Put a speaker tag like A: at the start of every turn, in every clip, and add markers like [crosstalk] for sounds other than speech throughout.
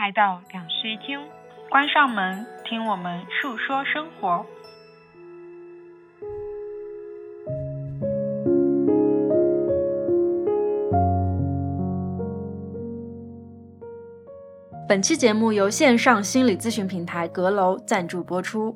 A: 来到两室一厅，关上门，听我们述说生活。
B: 本期节目由线上心理咨询平台阁楼赞助播出。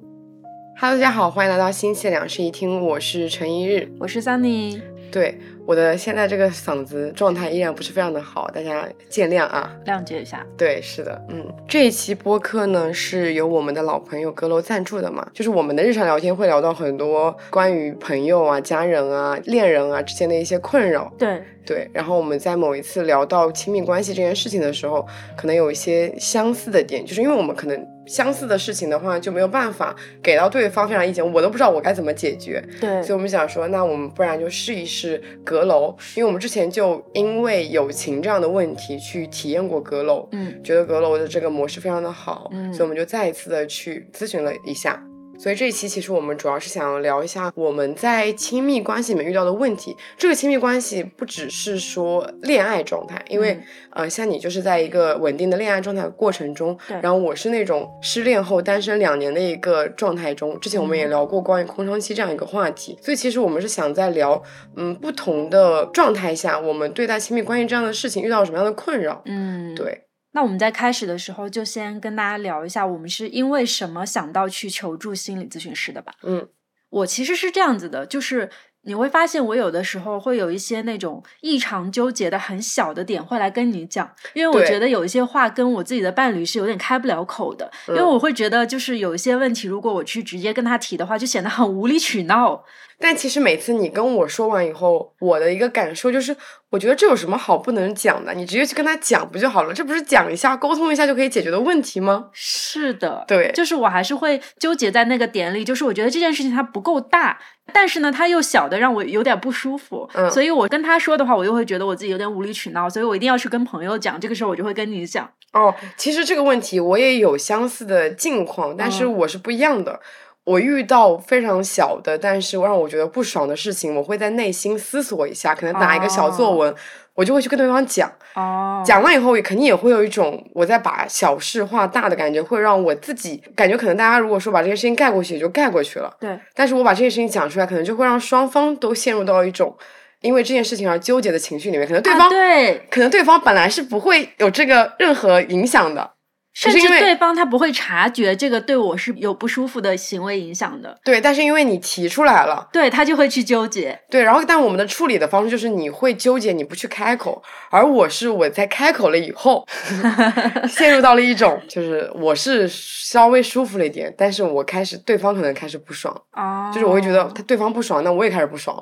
C: Hello，大家好，欢迎来到新期两室一厅，我是陈一日，
B: 我是 Sunny。
C: 对，我的现在这个嗓子状态依然不是非常的好，大家见谅啊，
B: 谅解一下。
C: 对，是的，嗯，这一期播客呢是由我们的老朋友阁楼赞助的嘛，就是我们的日常聊天会聊到很多关于朋友啊、家人啊、恋人啊之间的一些困扰。
B: 对
C: 对，然后我们在某一次聊到亲密关系这件事情的时候，可能有一些相似的点，就是因为我们可能相似的事情的话就没有办法给到对方非常意见，我都不知道我该怎么解决。
B: 对，
C: 所以我们想说，那我们不然就试一试阁楼，因为我们之前就因为友情这样的问题去体验过阁楼，
B: 嗯
C: 觉得阁楼的这个模式非常的好，
B: 嗯
C: 所以我们就再一次的去咨询了一下。所以这一期其实我们主要是想要聊一下我们在亲密关系里面遇到的问题。这个亲密关系不只是说恋爱状态，因为、
B: 嗯
C: 呃，像你就是在一个稳定的恋爱状态的过程中，然后我是那种失恋后单身两年的一个状态中。之前我们也
B: 嗯
C: 聊过关于空窗期这样一个话题，所以其实我们是想在聊，嗯，不同的状态下，我们对待亲密关系这样的事情遇到什么样的困扰。
B: 嗯，。
C: 对，
B: 那我们在开始的时候就先跟大家聊一下，我们是因为什么想到去求助心理咨询师的吧？
C: 嗯，
B: 我其实是这样子的，就是你会发现我有的时候会有一些那种异常纠结的很小的点会来跟你讲，因为我觉得有一些话跟我自己的伴侣是有点开不了口的，因为
C: 嗯
B: 我会觉得就是有一些问题，如果我去直接跟他提的话，就显得很无理取闹。
C: 但其实每次你跟我说完以后，我的一个感受就是，我觉得这有什么好不能讲的？你直接去跟他讲不就好了？这不是讲一下、沟通一下就可以解决的问题吗？
B: 是的，
C: 对
B: 就是我还是会纠结在那个点里，就是我觉得这件事情它不够大，但是呢，它又小的让我有点不舒服，
C: 嗯
B: 所以我跟他说的话，我又会觉得我自己有点无理取闹，所以我一定要去跟朋友讲，这个时候我就会跟你讲，
C: 哦，其实这个问题我也有相似的境况，但是
B: 嗯
C: 我是不一样的。我遇到非常小的，但是让我觉得不爽的事情，我会在内心思索一下，可能打一个小作文，我就会去跟对方讲。
B: 哦，
C: 讲完以后，也肯定也会有一种我在把小事化大的感觉，会让我自己感觉，可能大家如果说把这件事情盖过去，也就盖过去了。
B: 对，
C: 但是我把这件事情讲出来，可能就会让双方都陷入到一种因为这件事情而纠结的情绪里面。可能对
B: 啊
C: 方，
B: 对，
C: 可能对方本来是不会有这个任何影响的，
B: 甚至
C: 是因为
B: 对方他不会察觉这个对我是有不舒服的行为影响的，
C: 对，但是因为你提出来了，
B: 对他就会去纠结，
C: 对，然后但我们的处理的方式就是你会纠结，你不去开口，而我是我在开口了以后，[laughs] 陷入到了一种就是我是稍微舒服了一点，但是我开始对方可能开始不爽，
B: 哦，
C: 就是我会觉得他对方不爽，那我也开始不爽，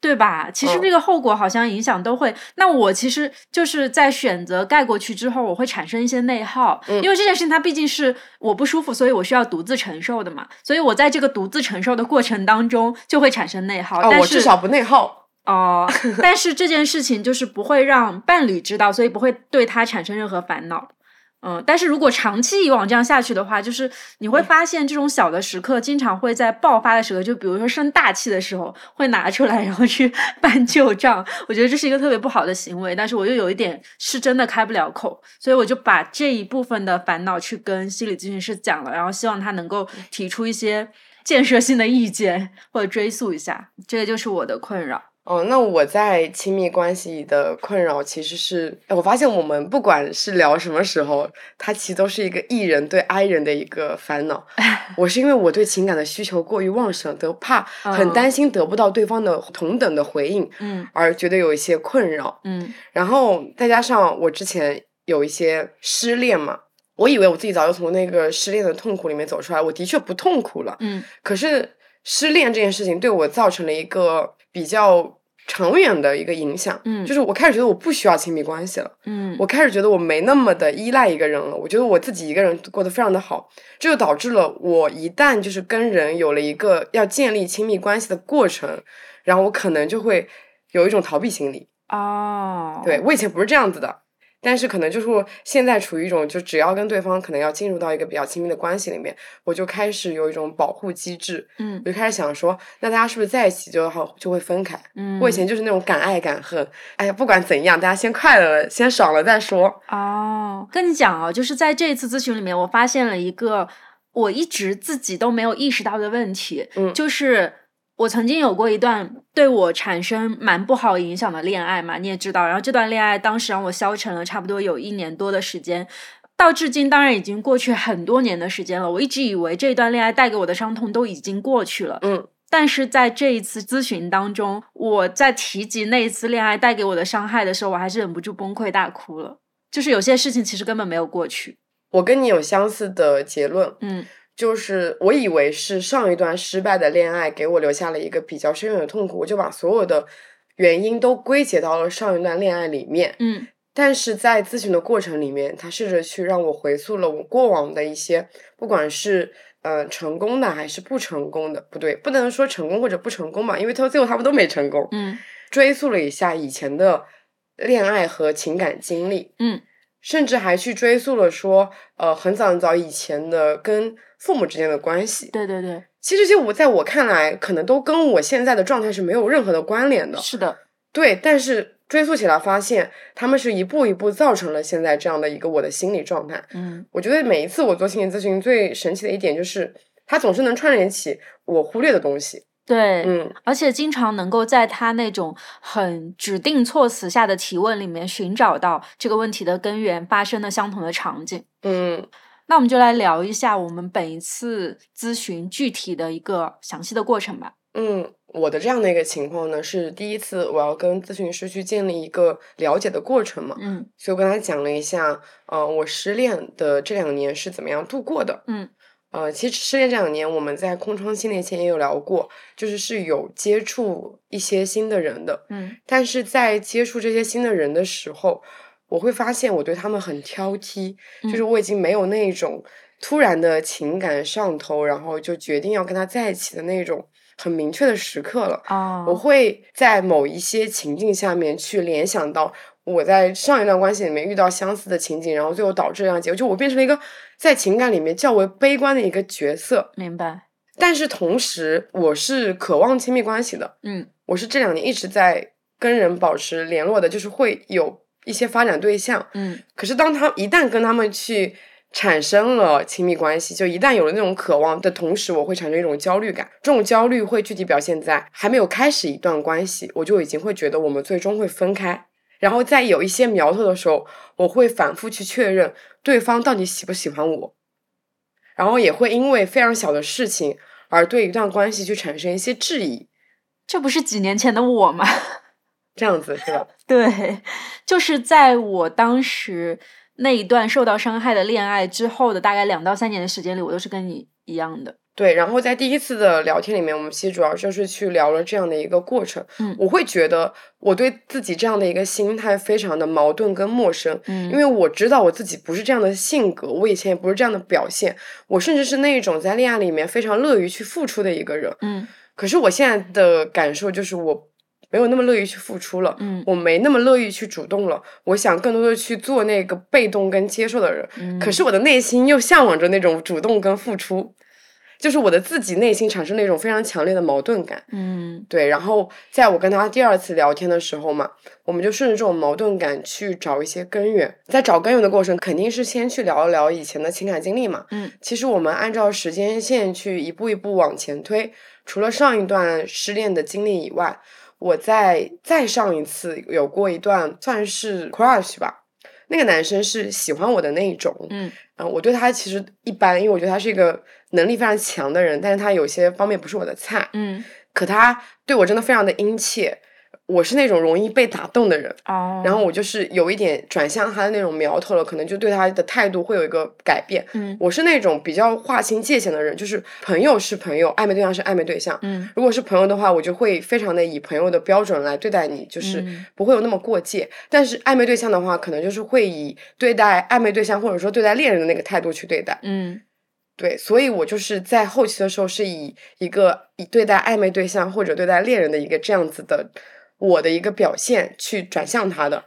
B: 对吧？其实
C: 嗯
B: 这个后果好像影响都会。那我其实就是在选择盖过去之后，我会产生一些内耗，
C: 嗯
B: 因为这件事情它毕竟是我不舒服，所以我需要独自承受的嘛。所以我在这个独自承受的过程当中，就会产生内耗。
C: 哦，
B: 但是
C: 我至少不内耗。
B: 哦、[laughs] 但是这件事情就是不会让伴侣知道，所以不会对他产生任何烦恼。嗯，但是如果长期以往这样下去的话，就是你会发现这种小的时刻，经常会在爆发的时候，就比如说生大气的时候，会拿出来然后去 [laughs] 办旧账。我觉得这是一个特别不好的行为，但是我又有一点是真的开不了口，所以我就把这一部分的烦恼去跟心理咨询师讲了，然后希望他能够提出一些建设性的意见或者追溯一下，这个就是我的困扰。
C: 哦，那我在亲密关系的困扰其实是，哎我发现我们不管是聊什么时候，它其实都是一个 E 人对 I 人的一个烦恼。[laughs] 我是因为我对情感的需求过于旺盛，得怕很
B: 嗯
C: 担心得不到对方的同等的回应，
B: 嗯
C: 而觉得有一些困扰。
B: 嗯
C: 然后再加上我之前有一些失恋嘛，我以为我自己早就从那个失恋的痛苦里面走出来，我的确不痛苦了。
B: 嗯
C: 可是失恋这件事情对我造成了一个比较长远的一个影响，
B: 嗯。
C: 就是我开始觉得我不需要亲密关系了，
B: 嗯。
C: 我开始觉得我没那么的依赖一个人了，我觉得我自己一个人过得非常的好，这就导致了我一旦就是跟人有了一个要建立亲密关系的过程，然后我可能就会有一种逃避心理。
B: 哦，
C: 对我以前不是这样子的，但是可能就是现在处于一种，就只要跟对方可能要进入到一个比较亲密的关系里面，我就开始有一种保护机制，
B: 嗯
C: 我就开始想说，那大家是不是在一起就好就会分开？
B: 嗯，
C: 我以前就是那种敢爱敢恨，哎呀，不管怎样，大家先快乐了，先爽了再说。
B: 哦，跟你讲哦，就是在这一次咨询里面，我发现了一个我一直自己都没有意识到的问题，
C: 嗯
B: 就是我曾经有过一段对我产生蛮不好影响的恋爱嘛，你也知道，然后这段恋爱当时让我消沉了差不多有一年多的时间。到至今，当然已经过去很多年的时间了。我一直以为这段恋爱带给我的伤痛都已经过去了，
C: 嗯
B: 但是在这一次咨询当中，我在提及那一次恋爱带给我的伤害的时候，我还是忍不住崩溃大哭了。就是有些事情其实根本没有过去。
C: 我跟你有相似的结论，
B: 嗯
C: 就是我以为是上一段失败的恋爱给我留下了一个比较深远的痛苦，我就把所有的原因都归结到了上一段恋爱里面。
B: 嗯
C: 但是在咨询的过程里面，他试着去让我回溯了我过往的一些，不管是呃成功的还是不成功的，不对，不能说成功或者不成功吧，因为他最后他们都没成功。
B: 嗯
C: 追溯了一下以前的恋爱和情感经历，
B: 嗯
C: 甚至还去追溯了说，呃，很早很早以前的跟父母之间的关系。
B: 对对对，
C: 其实，就我在我看来，可能都跟我现在的状态是没有任何的关联的。
B: 是的，
C: 对，但是追溯起来发现，他们是一步一步造成了现在这样的一个我的心理状态。
B: 嗯
C: 我觉得每一次我做心理咨询，最神奇的一点就是，它总是能串联起我忽略的东西。
B: 对，
C: 嗯，
B: 而且经常能够在他那种很指定措辞下的提问里面寻找到这个问题的根源发生的相同的场景。
C: 嗯，
B: 那我们就来聊一下我们本一次咨询具体的一个详细的过程吧。
C: 嗯，我的这样的一个情况呢，是第一次我要跟咨询师去建立一个了解的过程嘛，
B: 嗯
C: 所以我跟他讲了一下，呃，我失恋的这两年是怎么样度过的。
B: 嗯
C: 呃，其实失恋这两年，我们在空窗期那前也有聊过，就是是有接触一些新的人的，
B: 嗯。
C: 但是在接触这些新的人的时候，我会发现我对他们很挑剔，就是
B: 嗯。
C: 我已经没有那种突然的情感上头，然后就决定要跟他在一起的那种很明确的时刻了。
B: 哦，
C: 我会在某一些情境下面去联想到我在上一段关系里面遇到相似的情景，然后最后导致这样结果，就我变成了一个在情感里面较为悲观的一个角色。
B: 明白。
C: 但是同时，我是渴望亲密关系的，
B: 嗯
C: 我是这两年一直在跟人保持联络的，就是会有一些发展对象。
B: 嗯
C: 可是当他一旦跟他们去产生了亲密关系，就一旦有了那种渴望的同时，我会产生一种焦虑感。这种焦虑会具体表现在还没有开始一段关系，我就已经会觉得我们最终会分开。然后在有一些苗头的时候，我会反复去确认对方到底喜不喜欢我，然后也会因为非常小的事情而对一段关系去产生一些质疑，
B: 这不是几年前的我吗？[laughs]
C: 这样子是吧？[laughs]
B: 对，就是在我当时那一段受到伤害的恋爱之后的大概两到三年的时间里，我都是跟你一样的。
C: 对，然后在第一次的聊天里面，我们其实主要就是去聊了这样的一个过程。
B: 嗯
C: 我会觉得我对自己这样的一个心态非常的矛盾跟陌生，
B: 嗯
C: 因为我知道我自己不是这样的性格，我以前也不是这样的表现，我甚至是那一种在恋爱里面非常乐于去付出的一个人。
B: 嗯
C: 可是我现在的感受就是我没有那么乐意去付出了，
B: 嗯
C: 我没那么乐意去主动了，我想更多的去做那个被动跟接受的人。
B: 嗯，
C: 可是我的内心又向往着那种主动跟付出，就是我的自己内心产生了一种非常强烈的矛盾感。
B: 嗯
C: 对，然后在我跟他第二次聊天的时候嘛，我们就顺着这种矛盾感去找一些根源。在找根源的过程，肯定是先去聊一聊以前的情感经历嘛。
B: 嗯
C: 其实我们按照时间线去一步一步往前推，除了上一段失恋的经历以外，我在再上一次有过一段算是 crush 吧。那个男生是喜欢我的那一种，
B: 嗯
C: 嗯，我对他其实一般，因为我觉得他是一个能力非常强的人，但是他有些方面不是我的菜。
B: 嗯
C: 可他对我真的非常的殷切，我是那种容易被打动的人，
B: 哦，
C: 然后我就是有一点转向他的那种苗头了，可能就对他的态度会有一个改变。
B: 嗯
C: 我是那种比较划清界限的人，就是朋友是朋友，暧昧对象是暧昧对象。
B: 嗯
C: 如果是朋友的话，我就会非常的以朋友的标准来对待你，就是
B: 嗯
C: 不会有那么过界。但是暧昧对象的话，可能就是会以对待暧昧对象或者说对待恋人的那个态度去对待。
B: 嗯
C: 对，所以我就是在后期的时候是以一个以对待暧昧对象或者对待恋人的一个这样子的我的一个表现去转向他的。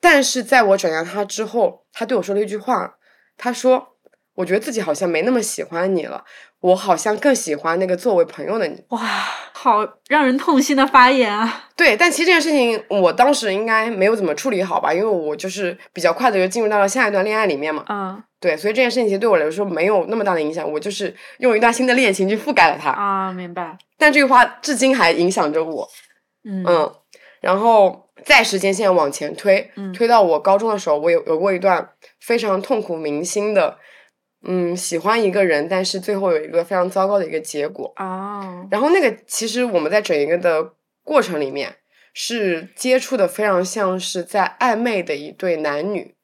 C: 但是在我转向他之后，他对我说了一句话，他说：“我觉得自己好像没那么喜欢你了，我好像更喜欢那个作为朋友的你。”
B: 哇，好让人痛心的发言啊！[laughs]
C: 对，但其实这件事情我当时应该没有怎么处理好吧，因为我就是比较快的就进入到了下一段恋爱里面嘛。
B: 嗯
C: 对，所以这件事情其实对我来说没有那么大的影响，我就是用一段新的恋情去覆盖了它。
B: 啊，明白。
C: 但这句话至今还影响着我。
B: 嗯
C: 嗯，然后再时间线往前推，
B: 嗯
C: 推到我高中的时候，我有有过一段非常痛苦铭心的，嗯，喜欢一个人，但是最后有一个非常糟糕的一个结果。
B: 啊，
C: 然后那个其实我们在整一个的过程里面是接触的非常像是在暧昧的一对男女，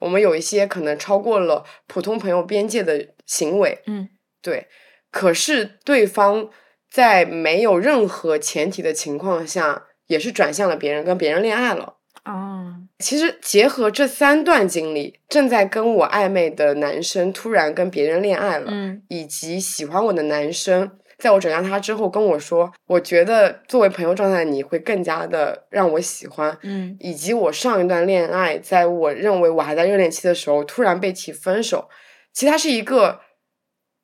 C: 我们有一些可能超过了普通朋友边界的行为，
B: 嗯
C: 对，可是对方在没有任何前提的情况下，也是转向了别人，跟别人恋爱了。
B: 哦，
C: 其实结合这三段经历，正在跟我暧昧的男生突然跟别人恋爱了，
B: 嗯
C: 以及喜欢我的男生，在我转向他之后跟我说，我觉得作为朋友状态的你会更加的让我喜欢，
B: 嗯
C: 以及我上一段恋爱，在我认为我还在热恋期的时候，突然被提分手，其实它是一个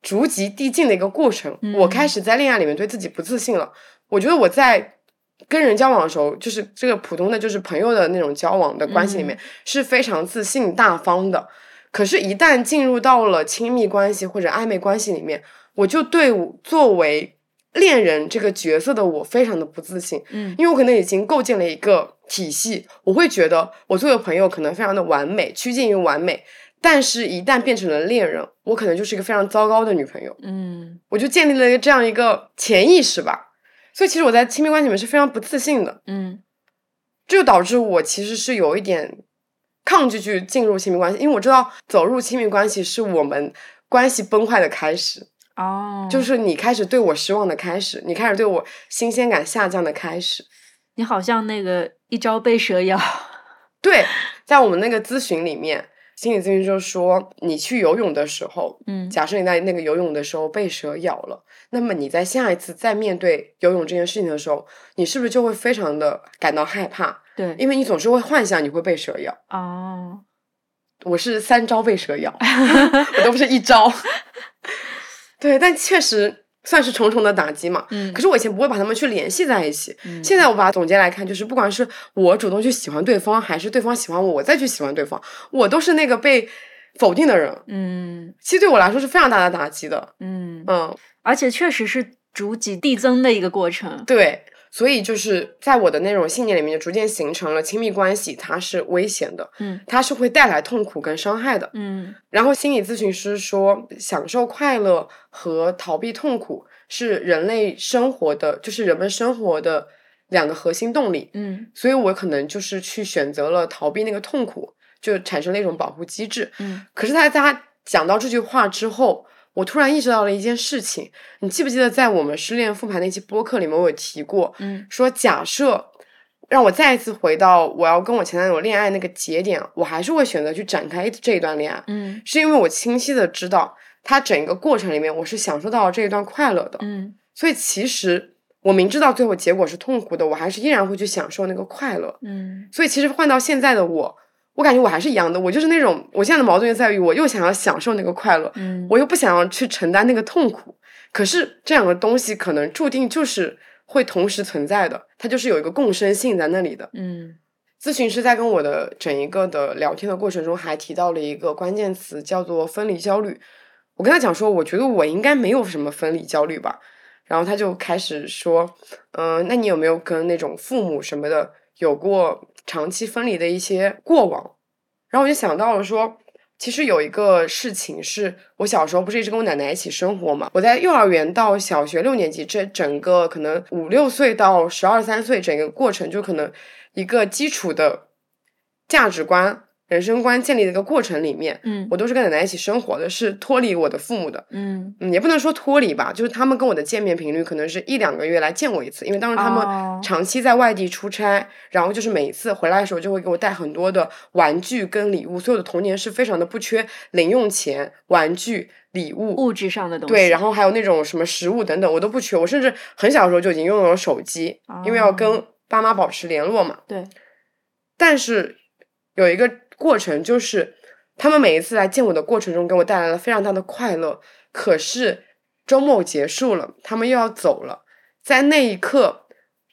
C: 逐级递进的一个过程。我开
B: 嗯
C: 始在恋爱里面对自己不自信了，我觉得我在跟人交往的时候，就是这个普通的就是朋友的那种交往的关系里面、是非常自信大方的。可是，一旦进入到了亲密关系或者暧昧关系里面，我就对我作为恋人这个角色的我非常的不自信。
B: 嗯
C: 因为我可能已经构建了一个体系，我会觉得我作为朋友可能非常的完美，趋近于完美，但是一旦变成了恋人，我可能就是一个非常糟糕的女朋友，
B: 嗯
C: 我就建立了一个这样一个潜意识吧。所以其实我在亲密关系里面是非常不自信的，
B: 嗯
C: 这就导致我其实是有一点抗拒去进入亲密关系，因为我知道走入亲密关系是我们关系崩坏的开始。
B: 哦，
C: 就是你开始对我失望的开始，你开始对我新鲜感下降的开始。
B: 你好像那个一朝被蛇咬。[laughs]
C: 对，在我们那个咨询里面，心理咨询就说，你去游泳的时候，
B: 嗯
C: 假设你在那个游泳的时候被蛇咬了，那么你在下一次再面对游泳这件事情的时候，你是不是就会非常的感到害怕？
B: 对，
C: 因为你总是会幻想你会被蛇咬。
B: 哦，
C: 我是三招被蛇咬，[laughs] 我都不是一招。对，但确实算是重重的打击嘛。
B: 嗯
C: 可是我以前不会把他们去联系在一起，
B: 嗯
C: 现在我把它总结来看，就是不管是我主动去喜欢对方，还是对方喜欢我，我再去喜欢对方，我都是那个被否定的人。
B: 嗯
C: 其实对我来说是非常大的打击的。
B: 嗯，
C: 嗯，
B: 而且确实是逐级递增的一个过程。
C: 对，所以就是在我的那种信念里面，就逐渐形成了亲密关系，它是危险的，
B: 嗯
C: 它是会带来痛苦跟伤害的。
B: 嗯
C: 然后心理咨询师说，享受快乐和逃避痛苦是人类生活的，就是人们生活的两个核心动力。
B: 嗯
C: 所以我可能就是去选择了逃避那个痛苦，就产生了一种保护机制。
B: 嗯
C: 可是他在他讲到这句话之后，我突然意识到了一件事情。你记不记得在我们失恋复盘那期播客里面，我有提过，
B: 嗯
C: 说假设让我再一次回到我要跟我前男友恋爱那个节点，我还是会选择去展开这一段恋爱，
B: 嗯
C: 是因为我清晰的知道，他整个过程里面我是享受到了这一段快乐的。
B: 嗯
C: 所以其实我明知道最后结果是痛苦的，我还是依然会去享受那个快乐。
B: 嗯
C: 所以其实换到现在的我，我感觉我还是一样的，我就是那种我现在的矛盾就在于，我又想要享受那个快乐，
B: 嗯，
C: 我又不想要去承担那个痛苦。可是这两个东西可能注定就是会同时存在的，它就是有一个共生性在那里的。
B: 嗯
C: 咨询师在跟我的整一个的聊天的过程中，还提到了一个关键词，叫做分离焦虑。我跟他讲说，我觉得我应该没有什么分离焦虑吧。然后他就开始说，嗯、那你有没有跟那种父母什么的有过长期分离的一些过往？然后我就想到了说，其实有一个事情是我小时候不是一直跟我奶奶一起生活嘛？我在幼儿园到小学六年级这整个可能五六岁到十二三岁整个过程，就可能一个基础的价值观、人生观建立的一个过程里面，
B: 嗯
C: 我都是跟奶奶一起生活的，是脱离我的父母的。
B: 嗯
C: 嗯，也不能说脱离吧，就是他们跟我的见面频率可能是一两个月来见我一次，因为当时他
B: 哦
C: 们长期在外地出差，然后就是每一次回来的时候就会给我带很多的玩具跟礼物，所以我的童年是非常的不缺零用钱、玩具、礼物。
B: 物质上的东西。
C: 对，然后还有那种什么食物等等，我都不缺。我甚至很小的时候就已经拥有了手机，因为要跟
B: 哦
C: 爸妈保持联络嘛。
B: 对，
C: 但是有一个过程，就是他们每一次来见我的过程中，给我带来了非常大的快乐。可是周末结束了，他们又要走了，在那一刻。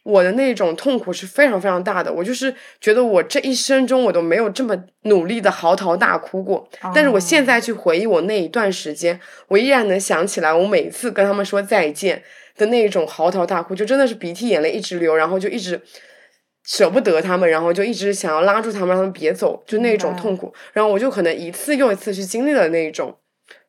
C: 我的那种痛苦是非常非常大的，我就是觉得我这一生中我都没有这么努力的嚎啕大哭过。但是我现在去回忆我那一段时间，我依然能想起来，我每一次跟他们说再见的那一种嚎啕大哭，就真的是鼻涕眼泪一直流，然后就一直舍不得他们，然后就一直想要拉住他们，让他们别走，就那种痛苦。然后我就可能一次又一次去经历了那种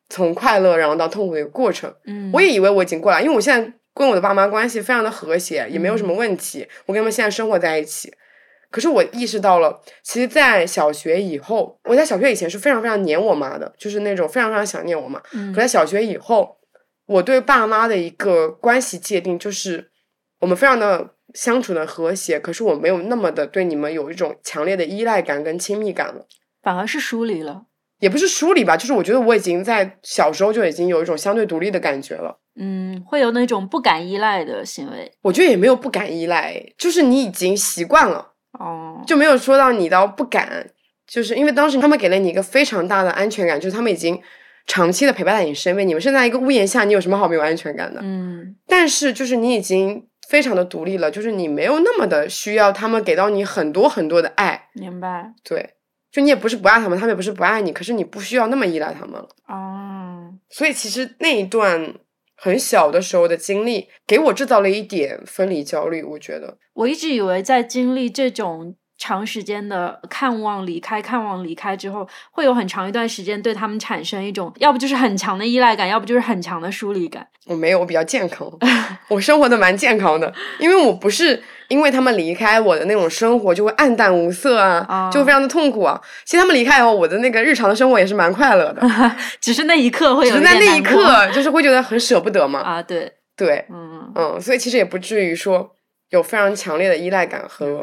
C: 从快乐然后到痛苦的一个过程。
B: 嗯，
C: 我也以为我已经过来，因为我现在。跟我的爸妈关系非常的和谐，也没有什么问题。我跟他们现在生活在一起，可是我意识到了，其实，在小学以后，我在小学以前是非常非常黏我妈的，就是那种非常非常想念我妈。可在小学以后，我对爸妈的一个关系界定就是，我们非常的相处的和谐，可是我没有那么的对你们有一种强烈的依赖感跟亲密感了，
B: 反而是疏离了。
C: 也不是疏离吧，就是我觉得我已经在小时候就已经有一种相对独立的感觉了。
B: 嗯，会有那种不敢依赖的行为。
C: 我觉得也没有不敢依赖，就是你已经习惯了，
B: 哦，
C: 就没有说到你到不敢，就是因为当时他们给了你一个非常大的安全感，就是他们已经长期的陪伴在你身边，你们是在一个屋檐下，你有什么好没有安全感的？
B: 嗯，
C: 但是就是你已经非常的独立了，就是你没有那么的需要他们给到你很多很多的爱。
B: 明白。
C: 对。就你也不是不爱他们，他们也不是不爱你，可是你不需要那么依赖他们了。
B: 哦，
C: 所以其实那一段很小的时候的经历，给我制造了一点分离焦虑。我觉得，
B: 我一直以为在经历这种。长时间的看望离开，看望离开之后，会有很长一段时间对他们产生一种，要不就是很强的依赖感，要不就是很强的疏离感。
C: 我没有，我比较健康，[laughs] 我生活的蛮健康的，因为我不是因为他们离开我的那种生活就会暗淡无色啊，就非常的痛苦啊。其实他们离开以后，我的那个日常的生活也是蛮快乐的，[laughs]
B: 只是那一刻会有，
C: 只是在那一刻 [laughs] 就是会觉得很舍不得嘛。
B: 啊，对
C: 对，
B: 嗯
C: 嗯，所以其实也不至于说有非常强烈的依赖感和。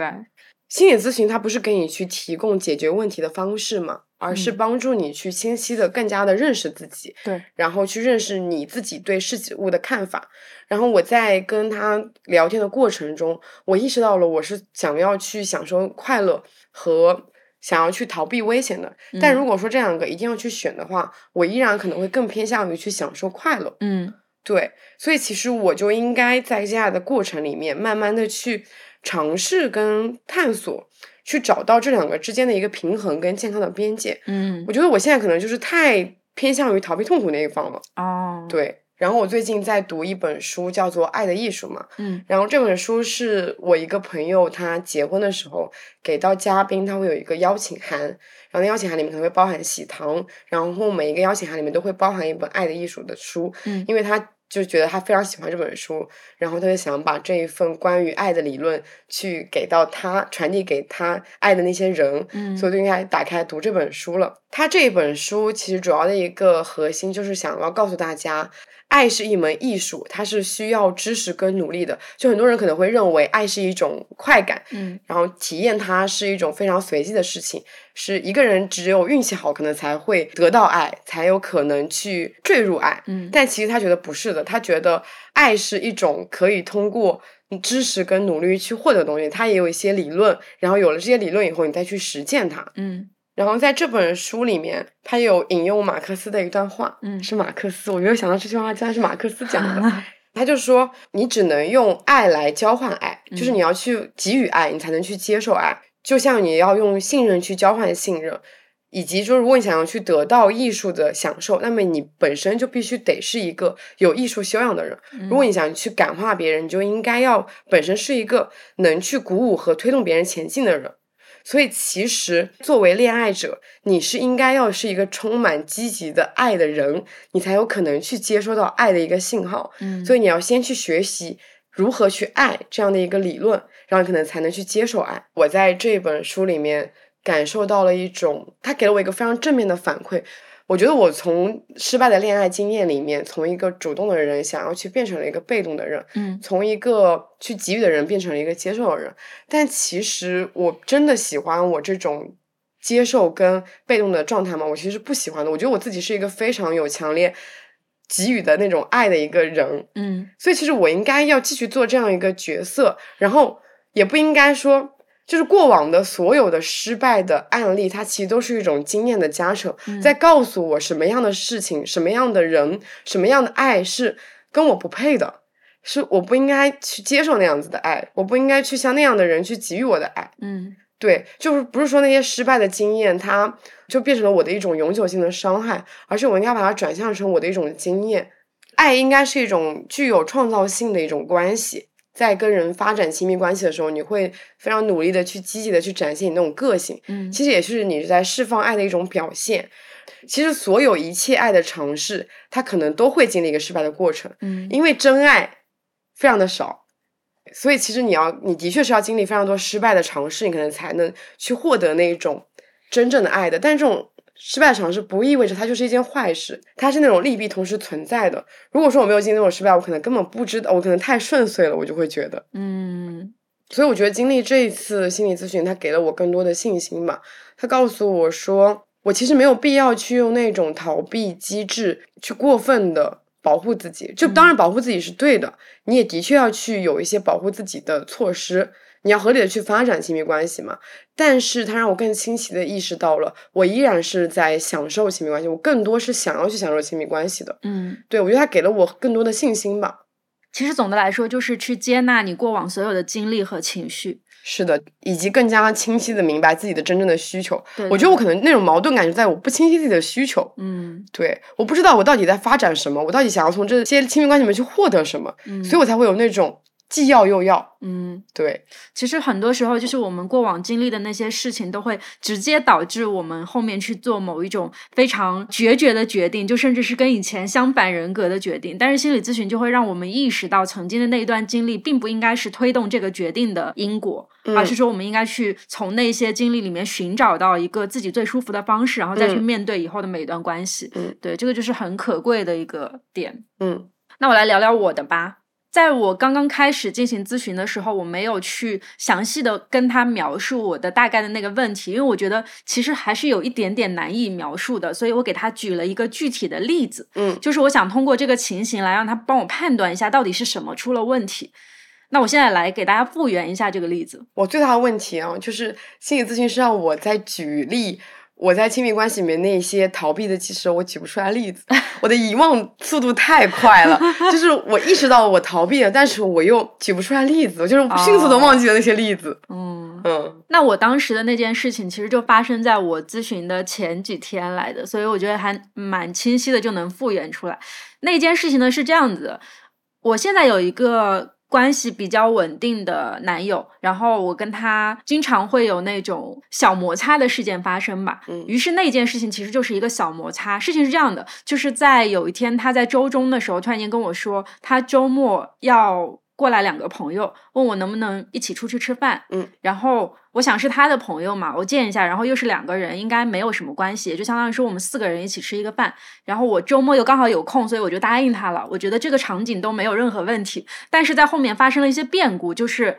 C: 心理咨询它不是给你去提供解决问题的方式嘛，而是帮助你去清晰的、更加的认识自己，
B: 对，
C: 然后去认识你自己对事物的看法。然后我在跟他聊天的过程中，我意识到了我是想要去享受快乐和想要去逃避危险的。但如果说这两个一定要去选的话，我依然可能会更偏向于去享受快乐。
B: 嗯，
C: 对，所以其实我就应该在接下来的过程里面，慢慢的去。尝试跟探索，去找到这两个之间的一个平衡跟健康的边界。
B: 嗯，
C: 我觉得我现在可能就是太偏向于逃避痛苦那一方了。
B: 哦，
C: 对。然后我最近在读一本书，叫做《爱的艺术》嘛。
B: 嗯。
C: 然后这本书是我一个朋友他结婚的时候给到嘉宾，他会有一个邀请函，然后那邀请函里面可能会包含喜糖，然后每一个邀请函里面都会包含一本《爱的艺术》的书。
B: 嗯，
C: 因为他。就觉得他非常喜欢这本书，然后他就想把这一份关于爱的理论去给到他，传递给他爱的那些人，
B: 嗯，
C: 所以就应该打开读这本书了。他这本书其实主要的一个核心就是想要告诉大家。爱是一门艺术，它是需要知识跟努力的。就很多人可能会认为爱是一种快感，
B: 嗯，
C: 然后体验它是一种非常随机的事情，是一个人只有运气好，可能才会得到爱，才有可能去坠入爱，
B: 嗯。
C: 但其实他觉得不是的，他觉得爱是一种可以通过知识跟努力去获得的东西。他也有一些理论，然后有了这些理论以后，你再去实践它，
B: 嗯。
C: 然后在这本书里面，他有引用马克思的一段话，
B: 嗯，
C: 是马克思，我没有想到这句话竟然是马克思讲的。他就说，你只能用爱来交换爱，就是你要去给予爱，你才能去接受爱。就像你要用信任去交换信任，以及就是，如果你想要去得到艺术的享受，那么你本身就必须得是一个有艺术修养的人。如果你想去感化别人，你就应该要本身是一个能去鼓舞和推动别人前进的人。所以，其实作为恋爱者，你是应该要是一个充满积极的爱的人，你才有可能去接收到爱的一个信号。
B: 嗯，
C: 所以你要先去学习如何去爱这样的一个理论，然后可能才能去接受爱。我在这本书里面感受到了一种，他给了我一个非常正面的反馈。我觉得我从失败的恋爱经验里面，从一个主动的人想要去变成了一个被动的人，
B: 嗯，
C: 从一个去给予的人变成了一个接受的人。但其实我真的喜欢我这种接受跟被动的状态吗？我其实不喜欢的。我觉得我自己是一个非常有强烈给予的那种爱的一个人，
B: 嗯，
C: 所以其实我应该要继续做这样一个角色，然后也不应该说就是过往的所有的失败的案例，它其实都是一种经验的加成，
B: 嗯
C: 在告诉我什么样的事情、什么样的人、什么样的爱是跟我不配的，是我不应该去接受那样子的爱，我不应该去向那样的人去给予我的爱。
B: 嗯
C: 对，就是不是说那些失败的经验，它就变成了我的一种永久性的伤害，而是我应该把它转向成我的一种经验。爱应该是一种具有创造性的一种关系，在跟人发展亲密关系的时候，你会非常努力的去积极的去展现你那种个性，
B: 嗯
C: 其实也是你在释放爱的一种表现。其实所有一切爱的尝试，它可能都会经历一个失败的过程，
B: 嗯
C: 因为真爱非常的少，所以其实你要，你的确是要经历非常多失败的尝试，你可能才能去获得那一种真正的爱的。但是这种失败尝试不意味着它就是一件坏事，它是那种利弊同时存在的。如果说我没有经历那种失败，我可能根本不知道，我可能太顺遂了，我就会觉得。
B: 嗯
C: 所以我觉得经历这一次心理咨询，它给了我更多的信心吧。它告诉我说，我其实没有必要去用那种逃避机制去过分的保护自己。就当然保护自己是对的，你也的确要去有一些保护自己的措施，你要合理的去发展亲密关系嘛。但是它让我更清晰的意识到了，我依然是在享受亲密关系，我更多是想要去享受亲密关系的。
B: 嗯，
C: 对我觉得它给了我更多的信心吧。
B: 其实总的来说，就是去接纳你过往所有的经历和情绪。
C: 是的，以及更加清晰的明白自己的真正的需求。
B: 对
C: 我觉得我可能那种矛盾感就在我不清晰自己的需求，
B: 嗯
C: 对，我不知道我到底在发展什么，我到底想要从这些亲密关系里面去获得什么，
B: 嗯，
C: 所以我才会有那种既要又要。
B: 嗯，
C: 对，
B: 其实很多时候就是我们过往经历的那些事情，都会直接导致我们后面去做某一种非常决绝的决定，就甚至是跟以前相反人格的决定。但是心理咨询就会让我们意识到，曾经的那一段经历并不应该是推动这个决定的因果，
C: 嗯
B: 而是说我们应该去从那些经历里面寻找到一个自己最舒服的方式，然后再去
C: 嗯
B: 面对以后的每一段关系。
C: 嗯
B: 对，这个就是很可贵的一个点。
C: 嗯
B: 那我来聊聊我的吧。在我刚刚开始进行咨询的时候，我没有去详细的跟他描述我的大概的那个问题，因为我觉得其实还是有一点点难以描述的，所以我给他举了一个具体的例子，
C: 嗯
B: 就是我想通过这个情形来让他帮我判断一下到底是什么出了问题。那我现在来给大家复原一下这个例子。
C: 我最大的问题啊，就是心理咨询师让我在举例。我在亲密关系里面那些逃避的其实，我举不出来例子，我的遗忘速度太快了。就是我意识到我逃避了，但是我又举不出来例子，我就是迅速的忘记了那些例子。
B: 嗯，
C: 嗯
B: 那我当时的那件事情，其实就发生在我咨询的前几天来的，所以我觉得还蛮清晰的，就能复原出来。那件事情呢是这样子，我现在有一个关系比较稳定的男友，然后我跟他经常会有那种小摩擦的事件发生吧。
C: 嗯
B: 于是那件事情其实就是一个小摩擦。事情是这样的，就是在有一天他在周中的时候，突然间跟我说，他周末要过来两个朋友，问我能不能一起出去吃饭。
C: 嗯，
B: 然后我想是他的朋友嘛，我见一下，然后又是两个人，应该没有什么关系，就相当于说我们四个人一起吃一个饭。然后我周末又刚好有空，所以我就答应他了。我觉得这个场景都没有任何问题，但是在后面发生了一些变故，就是。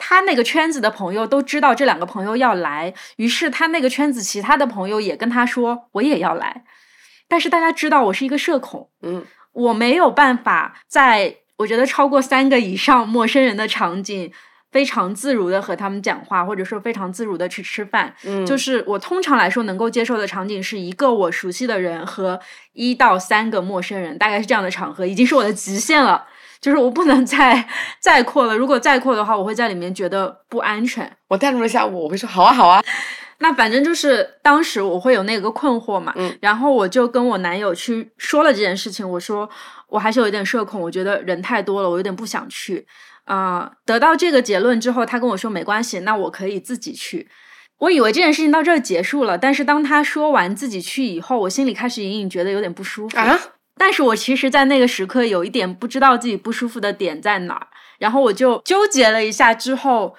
B: 他那个圈子的朋友都知道这两个朋友要来，于是他那个圈子其他的朋友也跟他说我也要来，但是大家知道我是一个社恐，
C: 嗯
B: 我没有办法在我觉得超过三个以上陌生人的场景，非常自如的和他们讲话，或者说非常自如的去吃饭。
C: 嗯，
B: 就是我通常来说能够接受的场景是一个我熟悉的人和一到三个陌生人，大概是这样的场合，已经是我的极限了。就是我不能再再扩了，如果再扩的话，我会在里面觉得不安全。
C: 我代入了一下我，我会说好啊好啊。
B: 那反正就是当时我会有那个困惑嘛，
C: 嗯
B: 然后我就跟我男友去说了这件事情，我说我还是有一点社恐，我觉得人太多了，我有点不想去。啊、得到这个结论之后，他跟我说没关系，那我可以自己去。我以为这件事情到这儿结束了，但是当他说完自己去以后，我心里开始隐隐觉得有点不舒服。
C: 啊，
B: 但是我其实，在那个时刻有一点不知道自己不舒服的点在哪儿，然后我就纠结了一下，之后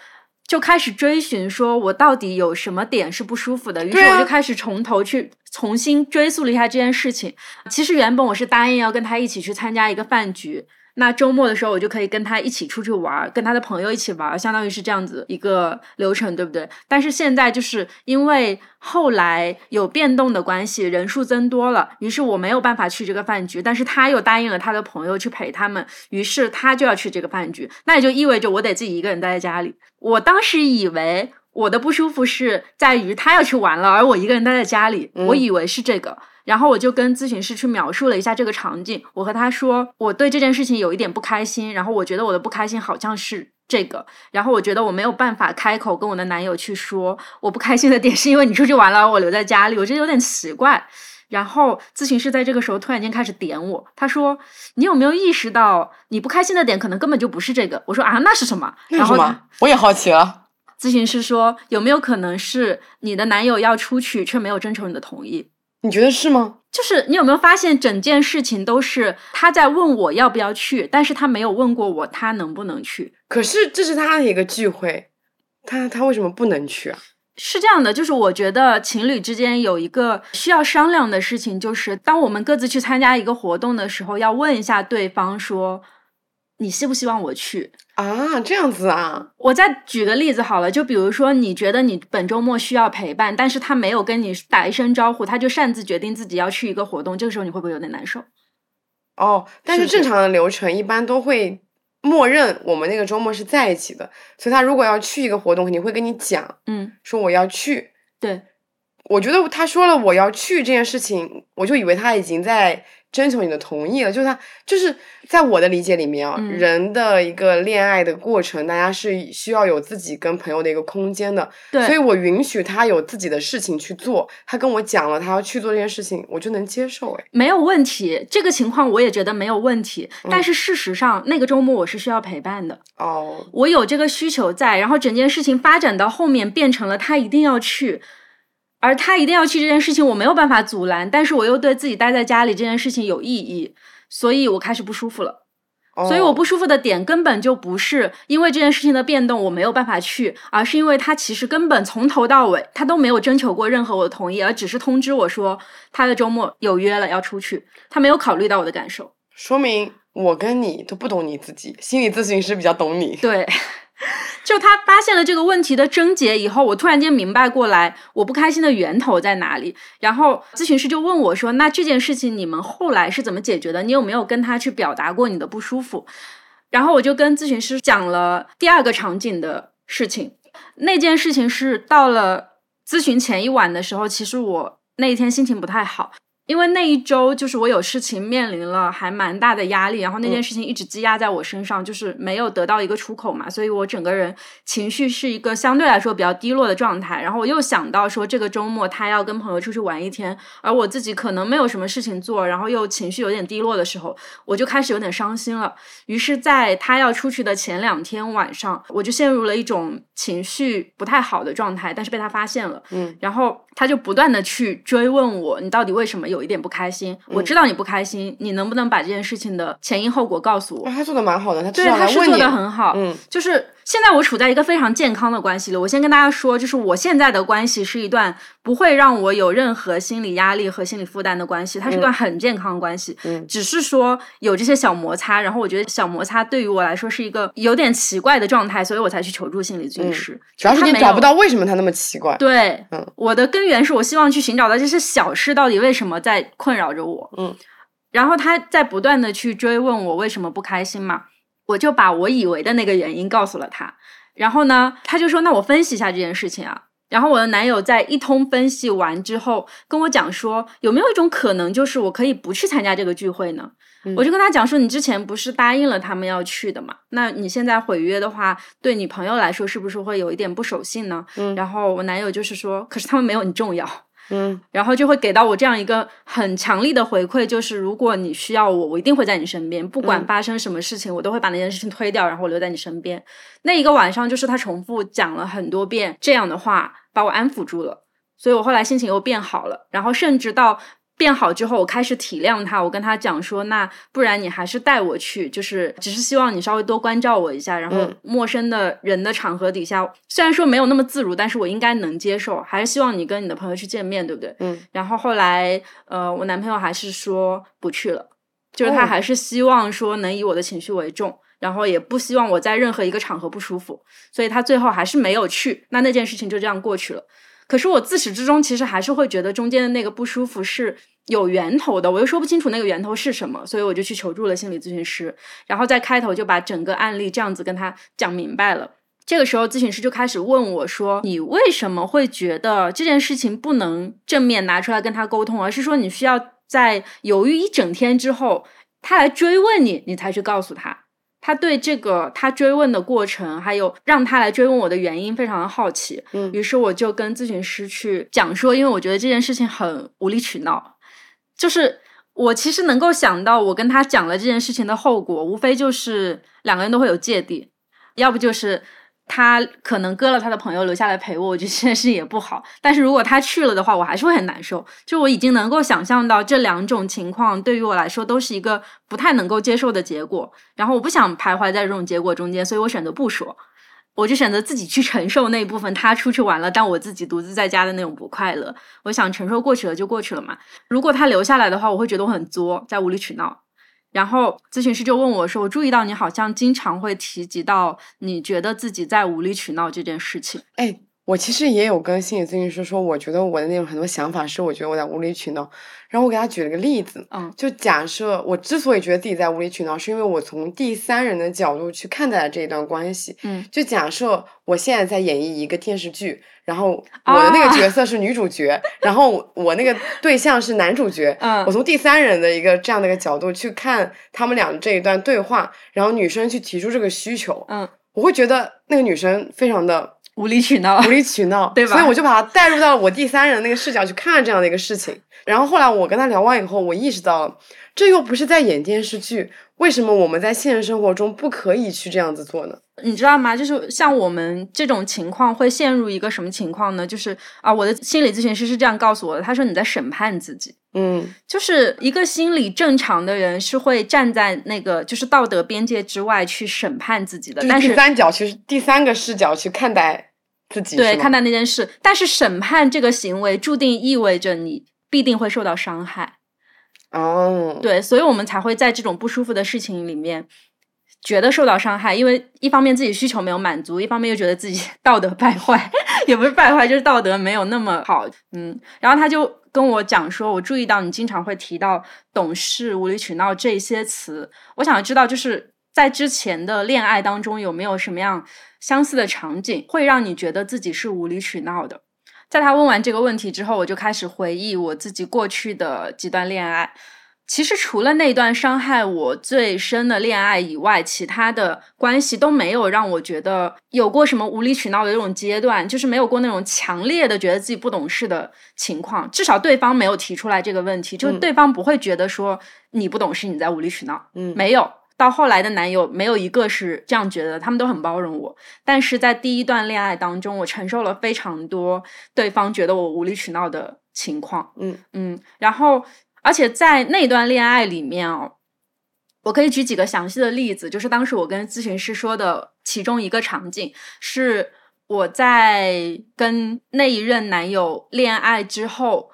B: 就开始追寻，说我到底有什么点是不舒服的。于是我就开始从头去重新追溯了一下这件事情。其实原本我是答应要跟他一起去参加一个饭局。那周末的时候我就可以跟他一起出去玩儿，跟他的朋友一起玩儿，相当于是这样子一个流程，对不对？但是现在就是因为后来有变动的关系，人数增多了，于是我没有办法去这个饭局，但是他又答应了他的朋友去陪他们，于是他就要去这个饭局，那也就意味着我得自己一个人待在家里。我当时以为我的不舒服是在于他要去玩了，而我一个人待在家里，我以为是这个。然后我就跟咨询师去描述了一下这个场景，我和他说我对这件事情有一点不开心，然后我觉得我的不开心好像是这个，然后我觉得我没有办法开口跟我的男友去说我不开心的点是因为你出去玩了，我留在家里，我觉得有点奇怪。然后咨询师在这个时候突然间开始点我，他说你有没有意识到你不开心的点可能根本就不是这个？我说啊，那是什么？然后他
C: 我也好奇了。
B: 咨询师说有没有可能是你的男友要出去却没有征求你的同意？
C: 你觉得是吗？
B: 就是你有没有发现，整件事情都是他在问我要不要去，但是他没有问过我他能不能去。
C: 可是这是他的一个聚会，他他为什么不能去啊？
B: 是这样的，就是我觉得情侣之间有一个需要商量的事情，就是当我们各自去参加一个活动的时候，要问一下对方说。你希不希望我去
C: 啊？这样子啊？
B: 我再举个例子好了，就比如说，你觉得你本周末需要陪伴，但是他没有跟你打一声招呼，他就擅自决定自己要去一个活动，这个时候你会不会有点难受？
C: 哦，但是正常的流程一般都会默认我们那个周末是在一起的，所以他如果要去一个活动，肯定会跟你讲，
B: 嗯，
C: 说我要去。
B: 对，
C: 我觉得他说了我要去这件事情，我就以为他已经在。征求你的同意了，就是他，就是在我的理解里面啊，人的一个恋爱的过程，大家是需要有自己跟朋友的一个空间的。
B: 对，
C: 所以我允许他有自己的事情去做。他跟我讲了他要去做这件事情，我就能接受。哎，
B: 没有问题，这个情况我也觉得没有问题。但是事实上，那个周末我是需要陪伴的。
C: 哦，
B: 我有这个需求在，然后整件事情发展到后面变成了他一定要去。而他一定要去这件事情，我没有办法阻拦，但是我又对自己待在家里这件事情有意义，所以我开始不舒服了。所以我不舒服的点根本就不是因为这件事情的变动我没有办法去，而是因为他其实根本从头到尾他都没有征求过任何我的同意，而只是通知我说他的周末有约了要出去，他没有考虑到我的感受。
C: 说明我跟你都不懂你自己，心理咨询师比较懂你。
B: 对。[laughs] [laughs] 就他发现了这个问题的症结以后，我突然间明白过来，我不开心的源头在哪里。然后咨询师就问我说：“那这件事情你们后来是怎么解决的？你有没有跟他去表达过你的不舒服？”然后我就跟咨询师讲了第二个场景的事情。那件事情是到了咨询前一晚的时候，其实我那一天心情不太好。因为那一周就是我有事情面临了还蛮大的压力，然后那件事情一直积压在我身上，就是没有得到一个出口嘛，所以我整个人情绪是一个相对来说比较低落的状态。然后我又想到说这个周末他要跟朋友出去玩一天，而我自己可能没有什么事情做，然后又情绪有点低落的时候，我就开始有点伤心了。于是，在他要出去的前两天晚上，我就陷入了一种情绪不太好的状态，但是被他发现了，
C: 嗯，
B: 然后他就不断的去追问我，你到底为什么有？有一点不开心，我知道你不开心，你能不能把这件事情的前因后果告诉我？
C: 他做的蛮好的，他
B: 对他是做的很好，
C: 嗯，
B: 就是现在我处在一个非常健康的关系里。我先跟大家说，就是我现在的关系是一段不会让我有任何心理压力和心理负担的关系，它是一段很健康的关系。
C: 嗯，
B: 只是说有这些小摩擦，然后我觉得小摩擦对于我来说是一个有点奇怪的状态，所以我才去求助心理咨询师。
C: 主要是你找不到为什么他那么奇怪。
B: 对，
C: 嗯，
B: 我的根源是我希望去寻找到这些小事到底为什么在。在困扰着我，
C: 嗯，
B: 然后他在不断的去追问我为什么不开心嘛，我就把我以为的那个原因告诉了他，然后呢，他就说那我分析一下这件事情啊，然后我的男友在一通分析完之后跟我讲说，有没有一种可能就是我可以不去参加这个聚会呢？我就跟他讲说，你之前不是答应了他们要去的嘛，那你现在毁约的话，对你朋友来说是不是会有一点不守信呢？
C: 嗯，
B: 然后我男友就是说，可是他们没有你重要。
C: 嗯，
B: 然后就会给到我这样一个很强力的回馈，就是如果你需要我，我一定会在你身边，不管发生什么事情，我都会把那件事情推掉，然后留在你身边。那一个晚上，就是他重复讲了很多遍这样的话，把我安抚住了，所以我后来心情又变好了，然后甚至到。变好之后，我开始体谅他。我跟他讲说：“那不然你还是带我去，就是只是希望你稍微多关照我一下。然后陌生的人的场合底下，虽然说没有那么自如，但是我应该能接受。还是希望你跟你的朋友去见面，对不对？”
C: 嗯。
B: 然后后来，呃，我男朋友还是说不去了。就是他
C: 哦
B: 还是希望说能以我的情绪为重，然后也不希望我在任何一个场合不舒服，所以他最后还是没有去，那那件事情就这样过去了。可是我自始至终其实还是会觉得中间的那个不舒服是有源头的，我又说不清楚那个源头是什么，所以我就去求助了心理咨询师，然后在开头就把整个案例这样子跟他讲明白了。这个时候，咨询师就开始问我说：“你为什么会觉得这件事情不能正面拿出来跟他沟通，而是说你需要在犹豫一整天之后，他来追问你，你才去告诉他？”他对这个他追问的过程，还有让他来追问我的原因非常的好奇。
C: 嗯
B: 于是我就跟咨询师去讲说，因为我觉得这件事情很无理取闹，就是我其实能够想到，我跟他讲了这件事情的后果，无非就是两个人都会有芥蒂，要不就是他可能割了他的朋友留下来陪我，我觉得这件事也不好。但是如果他去了的话，我还是会很难受。就我已经能够想象到这两种情况对于我来说都是一个不太能够接受的结果，然后我不想徘徊在这种结果中间，所以我选择不说。我就选择自己去承受那一部分他出去玩了，但我自己独自在家的那种不快乐。我想承受过去了就过去了嘛。如果他留下来的话，我会觉得我很作，在无理取闹。然后咨询师就问我说：“我注意到你好像经常会提及到你觉得自己在无理取闹这件事情。
C: 哎，我其实也有跟心理咨询师说，我觉得我的那种很多想法是我觉得我在无理取闹。然后我给他举了个例子，
B: 嗯
C: 就假设我之所以觉得自己在无理取闹，是因为我从第三人的角度去看待了这一段关系。
B: 嗯
C: 就假设我现在在演绎一个电视剧，然后我的那个
B: 啊
C: 角色是女主角，然后我那个对象是男主角。
B: 嗯
C: 我从第三人的一个这样的一个角度去看他们俩的这一段对话，然后女生去提出这个需求，
B: 嗯，
C: 我会觉得那个女生非常的
B: 无理取闹
C: 无理取闹，[laughs]
B: 对吧
C: 所以我就把他带入到了我第三人那个视角去看这样的一个事情。然后后来我跟他聊完以后，我意识到了，这又不是在演电视剧，为什么我们在现实生活中不可以去这样子做呢？
B: 你知道吗？就是像我们这种情况会陷入一个什么情况呢？就是啊，我的心理咨询师是这样告诉我的，他说你在审判自己。
C: 嗯
B: 就是一个心理正常的人是会站在那个就是道德边界之外去审判自己的，
C: 就是第
B: 但是
C: 三角其实第三个视角去看待自己，
B: 对看待那件事，但是审判这个行为注定意味着你必定会受到伤害，
C: 哦，
B: 对，所以我们才会在这种不舒服的事情里面觉得受到伤害，因为一方面自己需求没有满足，一方面又觉得自己 [laughs] 道德败坏，[laughs] 也不是败坏，就是道德没有那么好，嗯，然后他就跟我讲说，我注意到你经常会提到懂事、无理取闹这些词，我想知道就是在之前的恋爱当中有没有什么样相似的场景，会让你觉得自己是无理取闹的。在他问完这个问题之后，我就开始回忆我自己过去的几段恋爱。其实除了那段伤害我最深的恋爱以外，其他的关系都没有让我觉得有过什么无理取闹的这种阶段，就是没有过那种强烈的觉得自己不懂事的情况。至少对方没有提出来这个问题，就对方不会觉得说你不懂事，你在无理取闹。
C: 嗯，
B: 没有。到后来的男友没有一个是这样觉得，他们都很包容我。但是在第一段恋爱当中，我承受了非常多对方觉得我无理取闹的情况。
C: 嗯
B: 嗯，然后而且在那段恋爱里面哦，我可以举几个详细的例子，就是当时我跟咨询师说的其中一个场景是我在跟那一任男友恋爱之后，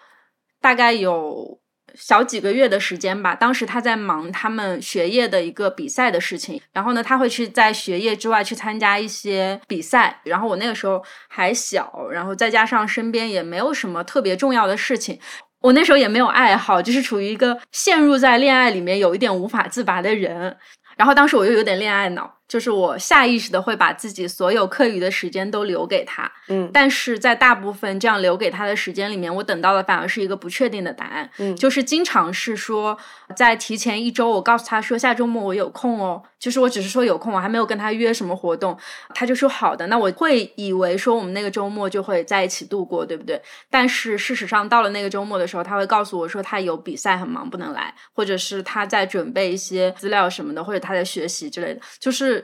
B: 大概有小几个月的时间吧。当时他在忙他们学业的一个比赛的事情，然后呢，他会去在学业之外去参加一些比赛。然后我那个时候还小，然后再加上身边也没有什么特别重要的事情。我那时候也没有爱好，就是处于一个陷入在恋爱里面有一点无法自拔的人。然后当时我又有点恋爱脑，就是我下意识的会把自己所有课余的时间都留给他，
C: 嗯。
B: 但是在大部分这样留给他的时间里面，我等到的反而是一个不确定的答案，
C: 嗯。
B: 就是经常是说在提前一周，我告诉他说下周末我有空哦，就是我只是说有空，我还没有跟他约什么活动，他就说好的，那我会以为说我们那个周末就会在一起度过，对不对？但是事实上到了那个周末的时候，他会告诉我说他有比赛很忙不能来，或者是他在准备一些资料什么的，或者他在学习之类的，就是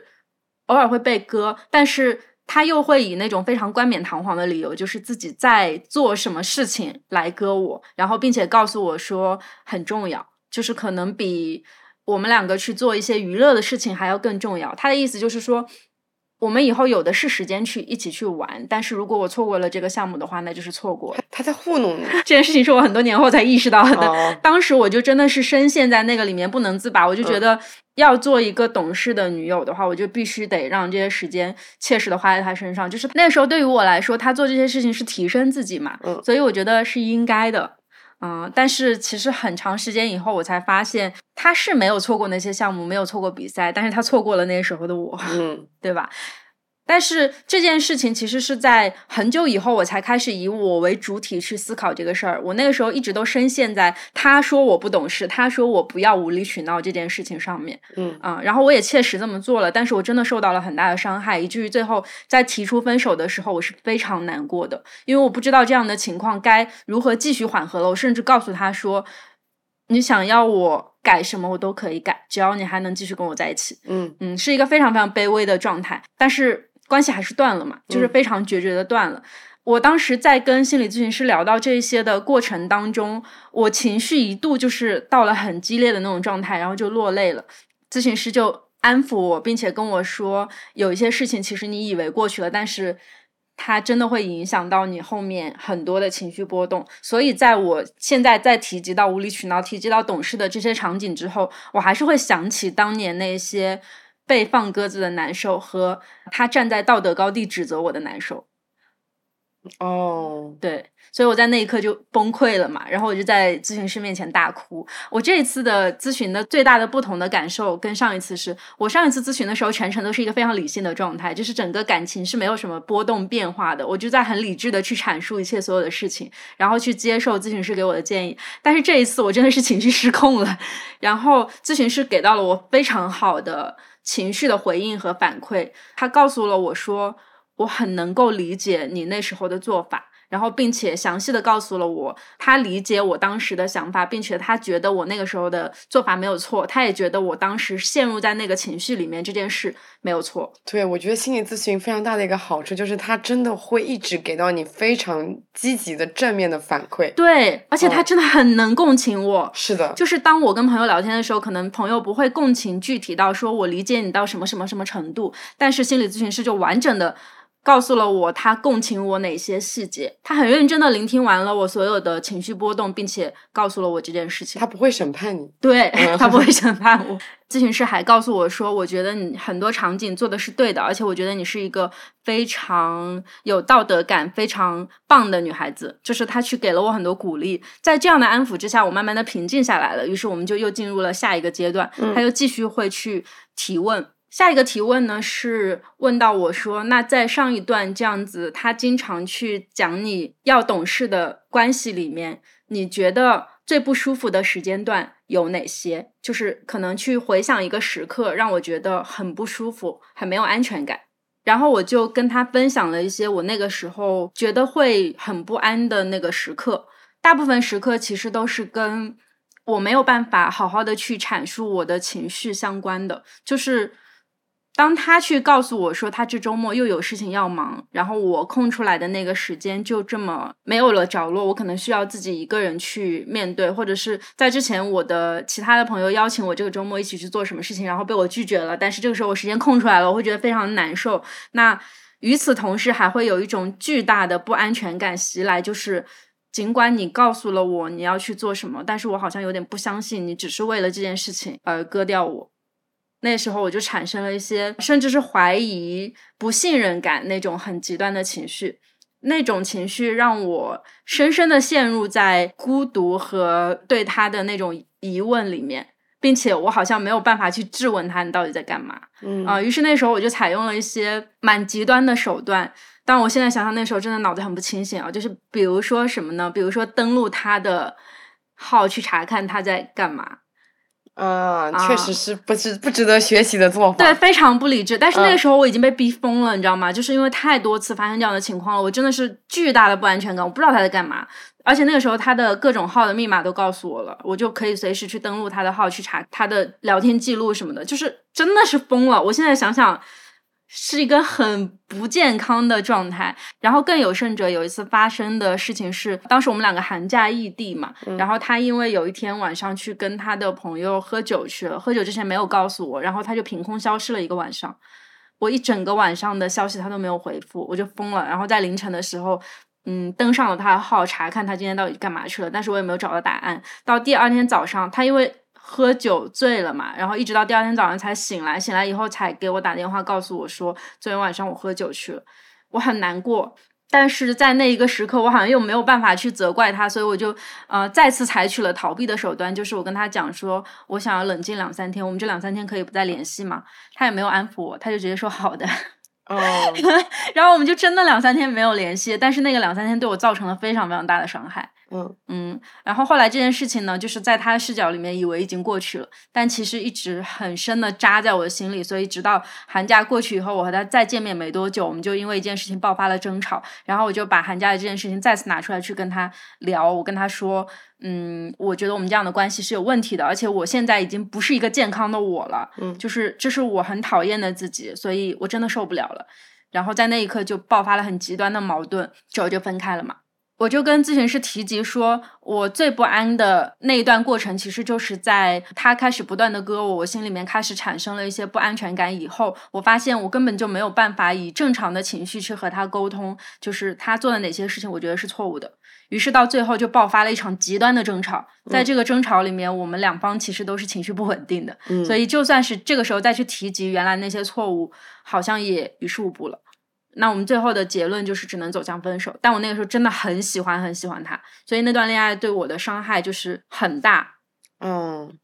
B: 偶尔会被割，但是他又会以那种非常冠冕堂皇的理由，就是自己在做什么事情来割我，然后并且告诉我说很重要，就是可能比我们两个去做一些娱乐的事情还要更重要。他的意思就是说。我们以后有的是时间去一起去玩，但是如果我错过了这个项目的话，那就是错过了。
C: 他在糊弄你。
B: 这件事情是我很多年后才意识到的，
C: 哦
B: 当时我就真的是深陷在那个里面不能自拔，我就觉
C: 嗯
B: 得要做一个懂事的女友的话，我就必须得让这些时间切实的花在他身上。就是那时候对于我来说，他做这些事情是提升自己嘛，
C: 嗯
B: 所以我觉得是应该的。嗯，但是其实很长时间以后，我才发现他是没有错过那些项目，没有错过比赛，但是他错过了那时候的我。
C: 嗯
B: 对吧？但是这件事情其实是在很久以后，我才开始以我为主体去思考这个事儿。我那个时候一直都深陷在他说我不懂事，他说我不要无理取闹这件事情上面。
C: 嗯
B: 啊、然后我也切实这么做了，但是我真的受到了很大的伤害，以至于最后在提出分手的时候，我是非常难过的，因为我不知道这样的情况该如何继续缓和了。我甚至告诉他说：“你想要我改什么，我都可以改，只要你还能继续跟我在一起。”
C: 嗯
B: 嗯，是一个非常非常卑微的状态，但是关系还是断了嘛，就是
C: 嗯
B: 非常决绝的断了。我当时在跟心理咨询师聊到这些的过程当中，我情绪一度就是到了很激烈的那种状态，然后就落泪了。咨询师就安抚我，并且跟我说，有一些事情其实你以为过去了，但是它真的会影响到你后面很多的情绪波动。所以，在我现在在提及到无理取闹、提及到懂事的这些场景之后，我还是会想起当年那些被放鸽子的难受和他站在道德高地指责我的难受。
C: 哦，
B: 对，所以我在那一刻就崩溃了嘛，然后我就在咨询师面前大哭。我这一次的咨询的最大的不同的感受跟上一次是，我上一次咨询的时候全程都是一个非常理性的状态，就是整个感情是没有什么波动变化的，我就在很理智的去阐述一切所有的事情，然后去接受咨询师给我的建议。但是这一次我真的是情绪失控了，然后咨询师给到了我非常好的情绪的回应和反馈，他告诉了我说。我很能够理解你那时候的做法，然后并且详细的告诉了我，他理解我当时的想法，并且他觉得我那个时候的做法没有错，他也觉得我当时陷入在那个情绪里面这件事没有错。
C: 对，我觉得心理咨询非常大的一个好处就是他真的会一直给到你非常积极的正面的反馈。
B: 对，而且他
C: 哦
B: 真的很能共情我。
C: 是的，
B: 就是当我跟朋友聊天的时候，可能朋友不会共情具体到说我理解你到什么什么什么程度，但是心理咨询师就完整的告诉了我他共情我哪些细节，他很认真的聆听完了我所有的情绪波动，并且告诉了我这件事情。
C: 他不会审判你。
B: 对
C: 嗯 [laughs]
B: 他不会审判我。咨询师还告诉我说，我觉得你很多场景做的是对的，而且我觉得你是一个非常有道德感、非常棒的女孩子。就是他去给了我很多鼓励，在这样的安抚之下，我慢慢的平静下来了。于是我们就又进入了下一个阶段，
C: 嗯
B: 他又继续会去提问。下一个提问呢是问到我说，那在上一段这样子，他经常去讲你要懂事的关系里面，你觉得最不舒服的时间段有哪些？就是可能去回想一个时刻，让我觉得很不舒服，很没有安全感。然后我就跟他分享了一些我那个时候觉得会很不安的那个时刻，大部分时刻其实都是跟我没有办法好好的去阐述我的情绪相关的，就是。当他去告诉我说他这周末又有事情要忙，然后我空出来的那个时间就这么没有了着落，我可能需要自己一个人去面对，或者是在之前我的其他的朋友邀请我这个周末一起去做什么事情，然后被我拒绝了，但是这个时候我时间空出来了，我会觉得非常难受。那与此同时，还会有一种巨大的不安全感袭来，就是。尽管你告诉了我你要去做什么，但是我好像有点不相信你只是为了这件事情而割掉我。那时候我就产生了一些，甚至是怀疑、不信任感那种很极端的情绪。那种情绪让我深深的陷入在孤独和对他的那种疑问里面，并且我好像没有办法去质问他你到底在干嘛
C: 嗯
B: 啊、于是那时候我就采用了一些蛮极端的手段。但我现在想想，那时候真的脑子很不清醒啊。就是比如说什么呢？比如说登录他的号去查看他在干嘛。
C: 啊，
B: 啊
C: 确实是不值不值得学习的做法。
B: 对，非常不理智。但是那个
C: 嗯
B: 时候我已经被逼疯了，你知道吗？就是因为太多次发生这样的情况了，我真的是巨大的不安全感，我不知道他在干嘛。而且那个时候他的各种号的密码都告诉我了，我就可以随时去登录他的号去查他的聊天记录什么的，就是真的是疯了。我现在想想。是一个很不健康的状态，然后更有甚者，有一次发生的事情是，当时我们两个寒假异地嘛，
C: 嗯
B: 然后他因为有一天晚上去跟他的朋友喝酒去了，喝酒之前没有告诉我，然后他就凭空消失了一个晚上。我一整个晚上的消息他都没有回复，我就疯了。然后在凌晨的时候，嗯，登上了他的号查看他今天到底干嘛去了，但是我也没有找到答案。到第二天早上，他因为喝酒醉了嘛，然后一直到第二天早上才醒来，醒来以后才给我打电话告诉我说，昨天晚上我喝酒去了，我很难过。但是在那一个时刻，我好像又没有办法去责怪他，所以我就呃再次采取了逃避的手段，就是我跟他讲说，我想要冷静两三天，我们这两三天可以不再联系嘛。他也没有安抚我，他就直接说好的。
C: 哦，[laughs]
B: 然后我们就真的两三天没有联系，但是那个两三天对我造成了非常非常大的伤害。
C: 嗯
B: 嗯，然后后来这件事情呢，就是在他的视角里面以为已经过去了，但其实一直很深的扎在我的心里。所以直到寒假过去以后，我和他再见面没多久，我们就因为一件事情爆发了争吵。然后我就把寒假的这件事情再次拿出来去跟他聊。我跟他说，嗯，我觉得我们这样的关系是有问题的，而且我现在已经不是一个健康的我了。
C: 嗯
B: 就是这是我很讨厌的自己，所以我真的受不了了。然后在那一刻就爆发了很极端的矛盾，之后就分开了嘛。我就跟咨询师提及说，我最不安的那一段过程，其实就是在他开始不断的割我，我心里面开始产生了一些不安全感以后，我发现我根本就没有办法以正常的情绪去和他沟通，就是他做的哪些事情，我觉得是错误的。于是到最后就爆发了一场极端的争吵，在这个争吵里面，我们两方其实都是情绪不稳定的，
C: 嗯，
B: 所以就算是这个时候再去提及原来那些错误，好像也于事无补了。那我们最后的结论就是只能走向分手。但我那个时候真的很喜欢很喜欢他，所以那段恋爱对我的伤害就是很大。
C: 嗯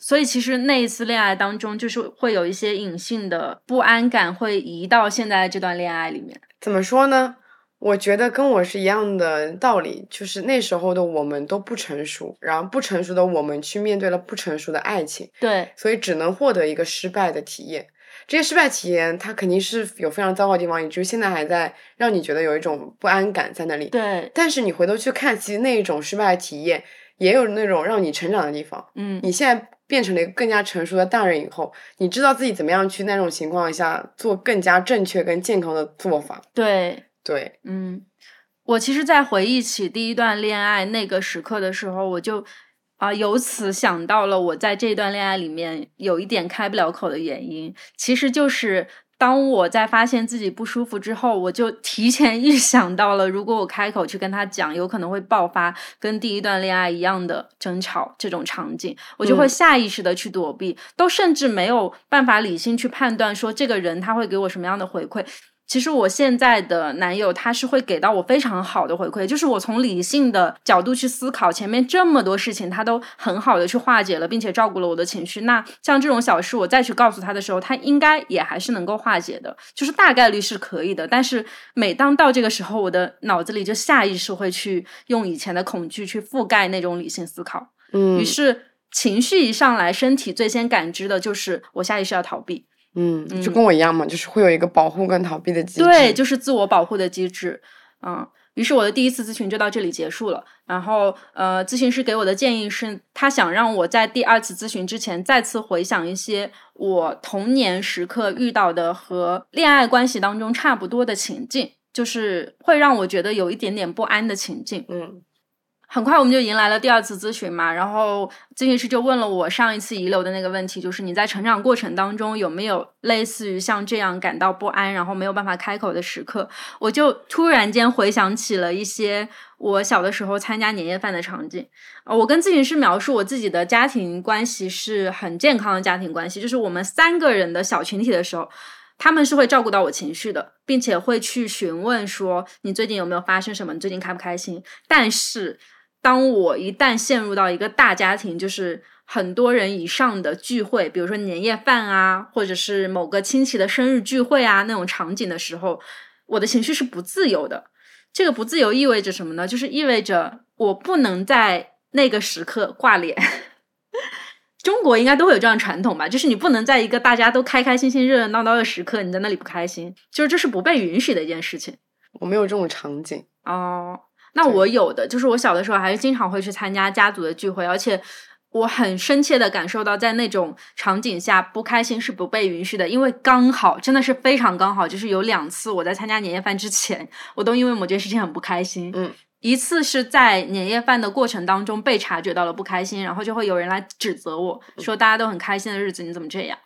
B: 所以其实那一次恋爱当中，就是会有一些隐性的不安感会移到现在这段恋爱里面。
C: 怎么说呢？我觉得跟我是一样的道理，就是那时候的我们都不成熟，然后不成熟的我们去面对了不成熟的爱情，
B: 对
C: 所以只能获得一个失败的体验。这些失败体验，它肯定是有非常糟糕的地方，以至于现在还在让你觉得有一种不安感在那里。
B: 对，
C: 但是你回头去看，其实那一种失败的体验，也有那种让你成长的地方。
B: 嗯，
C: 你现在变成了一个更加成熟的大人以后，你知道自己怎么样去那种情况下做更加正确跟健康的做法。
B: 对，
C: 对，
B: 嗯，我其实，在回忆起第一段恋爱那个时刻的时候，我就啊、由此想到了我在这段恋爱里面有一点开不了口的原因，其实就是当我在发现自己不舒服之后，我就提前预想到了，如果我开口去跟他讲，有可能会爆发跟第一段恋爱一样的争吵这种场景，我就会
C: 嗯
B: 下意识的去躲避，都甚至没有办法理性去判断说这个人他会给我什么样的回馈。其实我现在的男友他是会给到我非常好的回馈，就是我从理性的角度去思考，前面这么多事情他都很好的去化解了，并且照顾了我的情绪。那像这种小事，我再去告诉他的时候，他应该也还是能够化解的，就是大概率是可以的。但是每当到这个时候，我的脑子里就下意识会去用以前的恐惧去覆盖那种理性思考，
C: 嗯
B: 于是情绪一上来，身体最先感知的就是我下意识要逃避。
C: 嗯，就
B: 嗯
C: 跟我一样嘛，就是会有一个保护跟逃避的机制。
B: 对，就是自我保护的机制。嗯，于是我的第一次咨询就到这里结束了。然后，呃，咨询师给我的建议是，他想让我在第二次咨询之前再次回想一些我童年时刻遇到的和恋爱关系当中差不多的情境，就是会让我觉得有一点点不安的情境。
C: 嗯
B: 很快我们就迎来了第二次咨询嘛，然后咨询师就问了我上一次遗留的那个问题，就是你在成长过程当中有没有类似于像这样感到不安，然后没有办法开口的时刻？我就突然间回想起了一些我小的时候参加年夜饭的场景。我跟咨询师描述我自己的家庭关系是很健康的家庭关系，就是我们三个人的小群体的时候。他们是会照顾到我情绪的，并且会去询问说你最近有没有发生什么，你最近开不开心。但是当我一旦陷入到一个大家庭，就是很多人以上的聚会，比如说年夜饭啊，或者是某个亲戚的生日聚会啊那种场景的时候，我的情绪是不自由的。这个不自由意味着什么呢？就是意味着我不能在那个时刻挂脸。[laughs] 中国应该都会有这样传统吧，就是你不能在一个大家都开开心心、热热闹闹的时刻，你在那里不开心，就是这是不被允许的一件事情。
C: 我没有这种场景。
B: 哦，那我有的，就是我小的时候还是经常会去参加家族的聚会，而且我很深切的感受到，在那种场景下不开心是不被允许的，因为刚好真的是非常刚好，就是有两次我在参加年夜饭之前，我都因为某件事情很不开心。
C: 嗯，
B: 一次是在年夜饭的过程当中被察觉到了不开心，然后就会有人来指责我说大家都很开心的日子你怎么这样？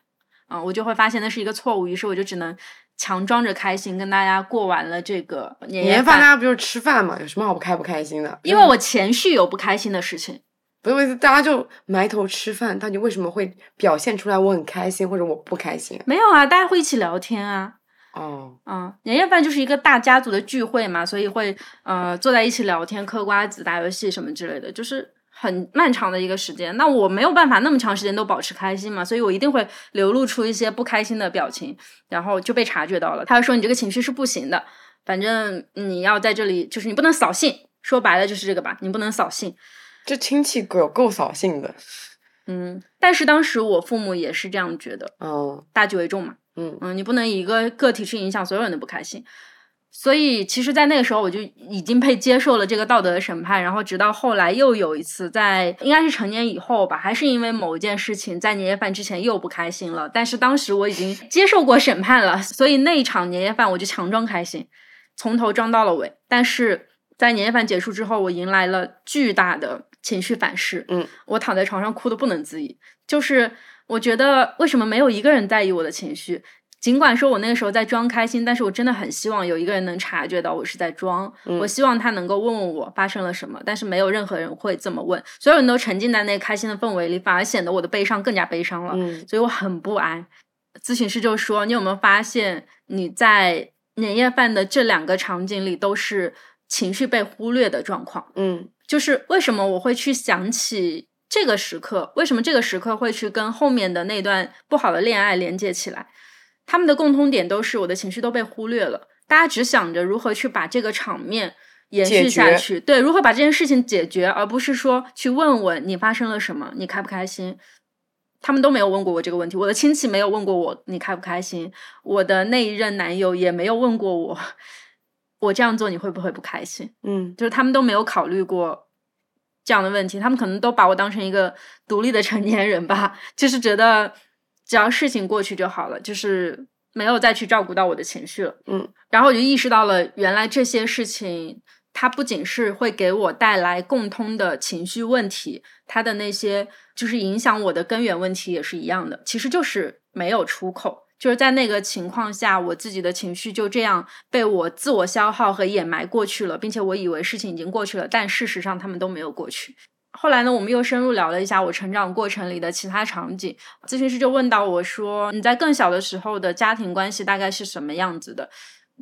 B: 嗯，我就会发现那是一个错误，于是我就只能强装着开心跟大家过完了这个年夜
C: 年夜饭大家不就是吃饭嘛？有什么好不开不开心的？
B: 因为我前序有不开心的事情。
C: 不是，大家就埋头吃饭，到底为什么会表现出来我很开心或者我不开心？
B: 没有啊，大家会一起聊天啊。
C: 哦，
B: 嗯，年夜饭就是一个大家族的聚会嘛，所以会呃坐在一起聊天、嗑瓜子、打游戏什么之类的，就是很漫长的一个时间。那我没有办法那么长时间都保持开心嘛，所以我一定会流露出一些不开心的表情，然后就被察觉到了。他说你这个情绪是不行的，反正你要在这里，就是你不能扫兴。说白了就是这个吧，你不能扫兴。
C: 这亲戚够够扫兴的。
B: 嗯，但是当时我父母也是这样觉得，
C: 嗯
B: 大局为重嘛。
C: 嗯
B: 嗯，你不能以一个个体去影响所有人的不开心。所以，其实，在那个时候，我就已经被接受了这个道德的审判。然后，直到后来又有一次，在应该是成年以后吧，还是因为某一件事情，在年夜饭之前又不开心了。但是当时我已经 [laughs] 接受过审判了，所以那一场年夜饭我就强装开心，从头装到了尾。但是在年夜饭结束之后，我迎来了巨大的情绪反噬。
C: 嗯，
B: 我躺在床上哭的不能自已，就是我觉得为什么没有一个人在意我的情绪？尽管说我那个时候在装开心，但是我真的很希望有一个人能察觉到我是在装。
C: 嗯
B: 我希望他能够问问我发生了什么，但是没有任何人会这么问，所有人都沉浸在那个开心的氛围里，反而显得我的悲伤更加悲伤了。
C: 嗯
B: 所以我很不安。咨询师就说：“你有没有发现你在年夜饭的这两个场景里都是情绪被忽略的状况？
C: 嗯
B: 就是为什么我会去想起这个时刻？为什么这个时刻会去跟后面的那段不好的恋爱连接起来？他们的共通点都是我的情绪都被忽略了，大家只想着如何去把这个场面延续下去，对，如何把这件事情解决，而不是说去问问你发生了什么，你开不开心。他们都没有问过我这个问题，我的亲戚没有问过我你开不开心，我的那一任男友也没有问过我，[laughs] 我这样做你会不会不开心？
C: 嗯。
B: 就是他们都没有考虑过这样的问题，他们可能都把我当成一个独立的成年人吧，就是觉得只要事情过去就好了，就是没有再去照顾到我的情绪了。
C: 嗯，
B: 然后我就意识到了，原来这些事情它不仅是会给我带来共通的情绪问题，它的那些就是影响我的根源问题也是一样的，其实就是没有出口。就是在那个情况下，我自己的情绪就这样被我自我消耗和掩埋过去了，并且我以为事情已经过去了，但事实上他们都没有过去。后来呢，我们又深入聊了一下我成长过程里的其他场景。咨询师就问到我说：“你在更小的时候的家庭关系大概是什么样子的？”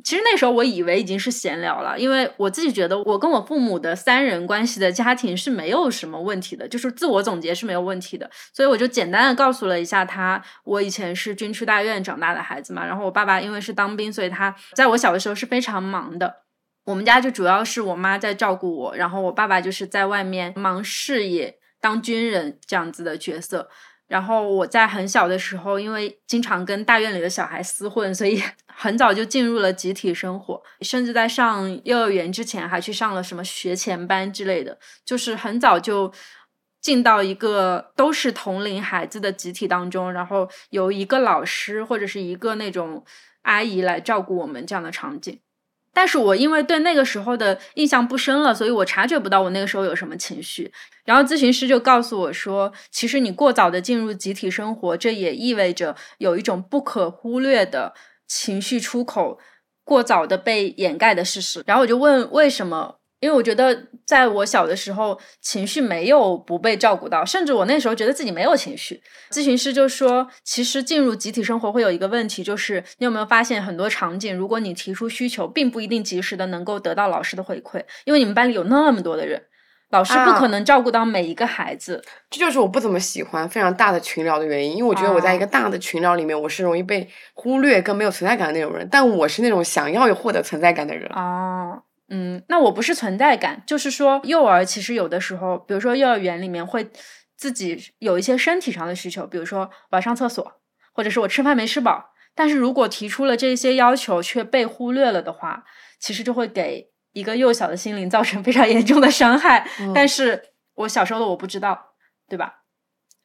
B: 其实那时候我以为已经是闲聊了，因为我自己觉得我跟我父母的三人关系的家庭是没有什么问题的，就是自我总结是没有问题的，所以我就简单的告诉了一下他，我以前是军区大院长大的孩子嘛，然后我爸爸因为是当兵，所以他在我小的时候是非常忙的。我们家就主要是我妈在照顾我，然后我爸爸就是在外面忙事业，当军人这样子的角色。然后我在很小的时候，因为经常跟大院里的小孩厮混，所以 [laughs] 很早就进入了集体生活，甚至在上幼儿园之前还去上了什么学前班之类的，就是很早就进到一个都是同龄孩子的集体当中，然后由一个老师或者是一个那种阿姨来照顾我们这样的场景。但是我因为对那个时候的印象不深了，所以我察觉不到我那个时候有什么情绪。然后咨询师就告诉我说，其实你过早的进入集体生活，这也意味着有一种不可忽略的情绪出口过早的被掩盖的事实。然后我就问为什么？因为我觉得在我小的时候，情绪没有不被照顾到，甚至我那时候觉得自己没有情绪。咨询师就说，其实进入集体生活会有一个问题，就是你有没有发现很多场景，如果你提出需求，并不一定及时的能够得到老师的回馈，因为你们班里有那么多的人，老师不可能照顾到每一个孩子。
C: 这就是我不怎么喜欢非常大的群聊的原因，因为我觉得我在一个大的群聊里面，我是容易被忽略跟没有存在感的那种人，但我是那种想要获得存在感的人。
B: 哦，嗯，那我不是存在感，就是说幼儿其实有的时候，比如说幼儿园里面会自己有一些身体上的需求，比如说我要上厕所，或者是我吃饭没吃饱。但是如果提出了这些要求却被忽略了的话，其实就会给一个幼小的心灵造成非常严重的伤害。
C: 嗯
B: 但是我小时候的我不知道，对吧？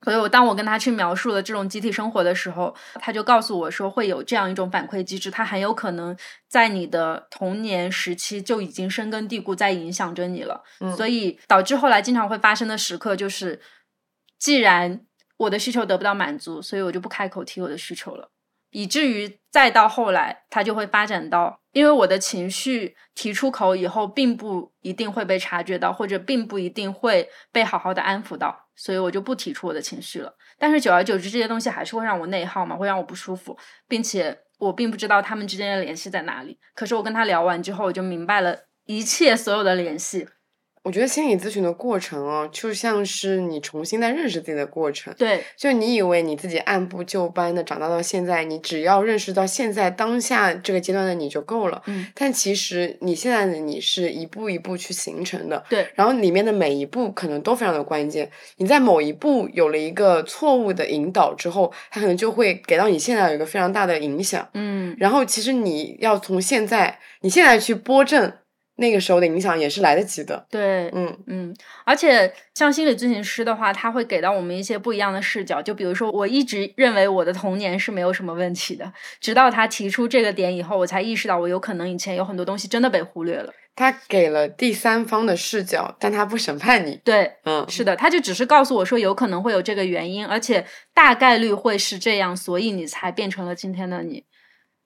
B: 所以我当我跟他去描述了这种集体生活的时候，他就告诉我说会有这样一种反馈机制，它很有可能在你的童年时期就已经深根蒂固，在影响着你了。
C: 嗯
B: 所以导致后来经常会发生的时刻就是，既然我的需求得不到满足，所以我就不开口提我的需求了。以至于再到后来，它就会发展到，因为我的情绪提出口以后，并不一定会被察觉到，或者并不一定会被好好的安抚到，所以我就不提出我的情绪了。但是久而久之，这些东西还是会让我内耗嘛，会让我不舒服，并且我并不知道他们之间的联系在哪里。可是我跟他聊完之后，我就明白了一切所有的联系。
C: 我觉得心理咨询的过程哦，就像是你重新在认识自己的过程。
B: 对，
C: 就你以为你自己按部就班的长大到现在，你只要认识到现在当下这个阶段的你就够了。
B: 嗯，
C: 但其实你现在的你是一步一步去形成的。
B: 对，
C: 然后里面的每一步可能都非常的关键。你在某一步有了一个错误的引导之后，它可能就会给到你现在有一个非常大的影响。
B: 嗯，
C: 然后其实你要从现在，你现在去拨正。那个时候的影响也是来得及的，
B: 对，
C: 嗯
B: 嗯，而且像心理咨询师的话，他会给到我们一些不一样的视角。就比如说，我一直认为我的童年是没有什么问题的，直到他提出这个点以后，我才意识到我有可能以前有很多东西真的被忽略了。
C: 他给了第三方的视角，但他不审判你。
B: 对，
C: 嗯，
B: 是的，他就只是告诉我说有可能会有这个原因，而且大概率会是这样，所以你才变成了今天的你。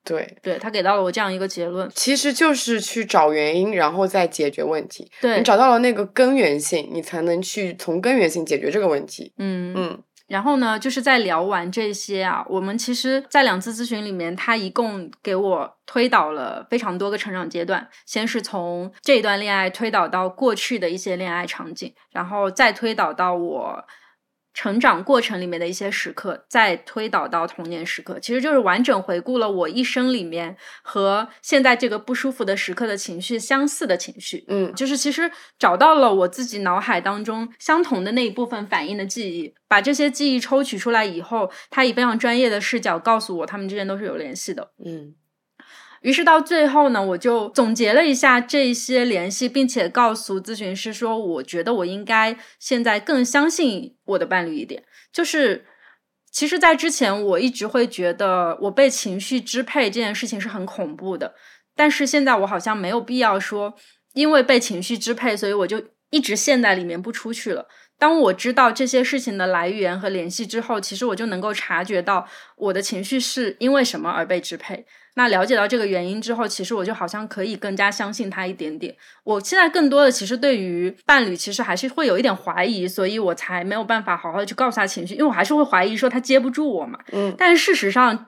C: 对，
B: 对他给到了我这样一个结论，
C: 其实就是去找原因，然后再解决问题。
B: 对
C: 你找到了那个根源性，你才能去从根源性解决这个问题。
B: 嗯
C: 嗯，
B: 然后呢，就是在聊完这些啊，我们其实，在两次咨询里面，他一共给我推导了非常多个成长阶段，先是从这一段恋爱推导到过去的一些恋爱场景，然后再推导到我。成长过程里面的一些时刻，再推导到童年时刻，其实就是完整回顾了我一生里面和现在这个不舒服的时刻的情绪相似的情绪。
C: 嗯，
B: 就是其实找到了我自己脑海当中相同的那一部分反应的记忆，把这些记忆抽取出来以后，他以非常专业的视角告诉我，他们之间都是有联系的。
C: 嗯。
B: 于是到最后呢，我就总结了一下这些联系，并且告诉咨询师说，我觉得我应该现在更相信我的伴侣一点。就是，其实，在之前我一直会觉得我被情绪支配这件事情是很恐怖的，但是现在我好像没有必要说，因为被情绪支配，所以我就一直陷在里面不出去了。当我知道这些事情的来源和联系之后，其实我就能够察觉到我的情绪是因为什么而被支配。那了解到这个原因之后，其实我就好像可以更加相信他一点点。我现在更多的其实对于伴侣，其实还是会有一点怀疑，所以我才没有办法好好的去告诉他情绪，因为我还是会怀疑说他接不住我嘛。
C: 嗯，
B: 但是事实上，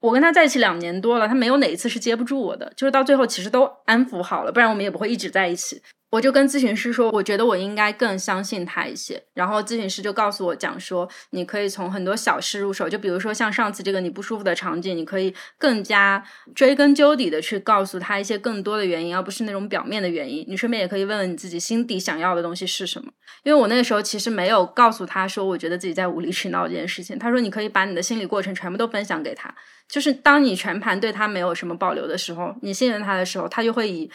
B: 我跟他在一起两年多了，他没有哪一次是接不住我的，就是到最后其实都安抚好了，不然我们也不会一直在一起。我就跟咨询师说，我觉得我应该更相信他一些。然后咨询师就告诉我讲说，你可以从很多小事入手，就比如说像上次这个你不舒服的场景，你可以更加追根究底的去告诉他一些更多的原因，而不是那种表面的原因。你顺便也可以问问你自己心底想要的东西是什么。因为我那个时候其实没有告诉他说，我觉得自己在无理取闹这件事情。他说你可以把你的心理过程全部都分享给他，就是当你全盘对他没有什么保留的时候，你信任他的时候，他就会以。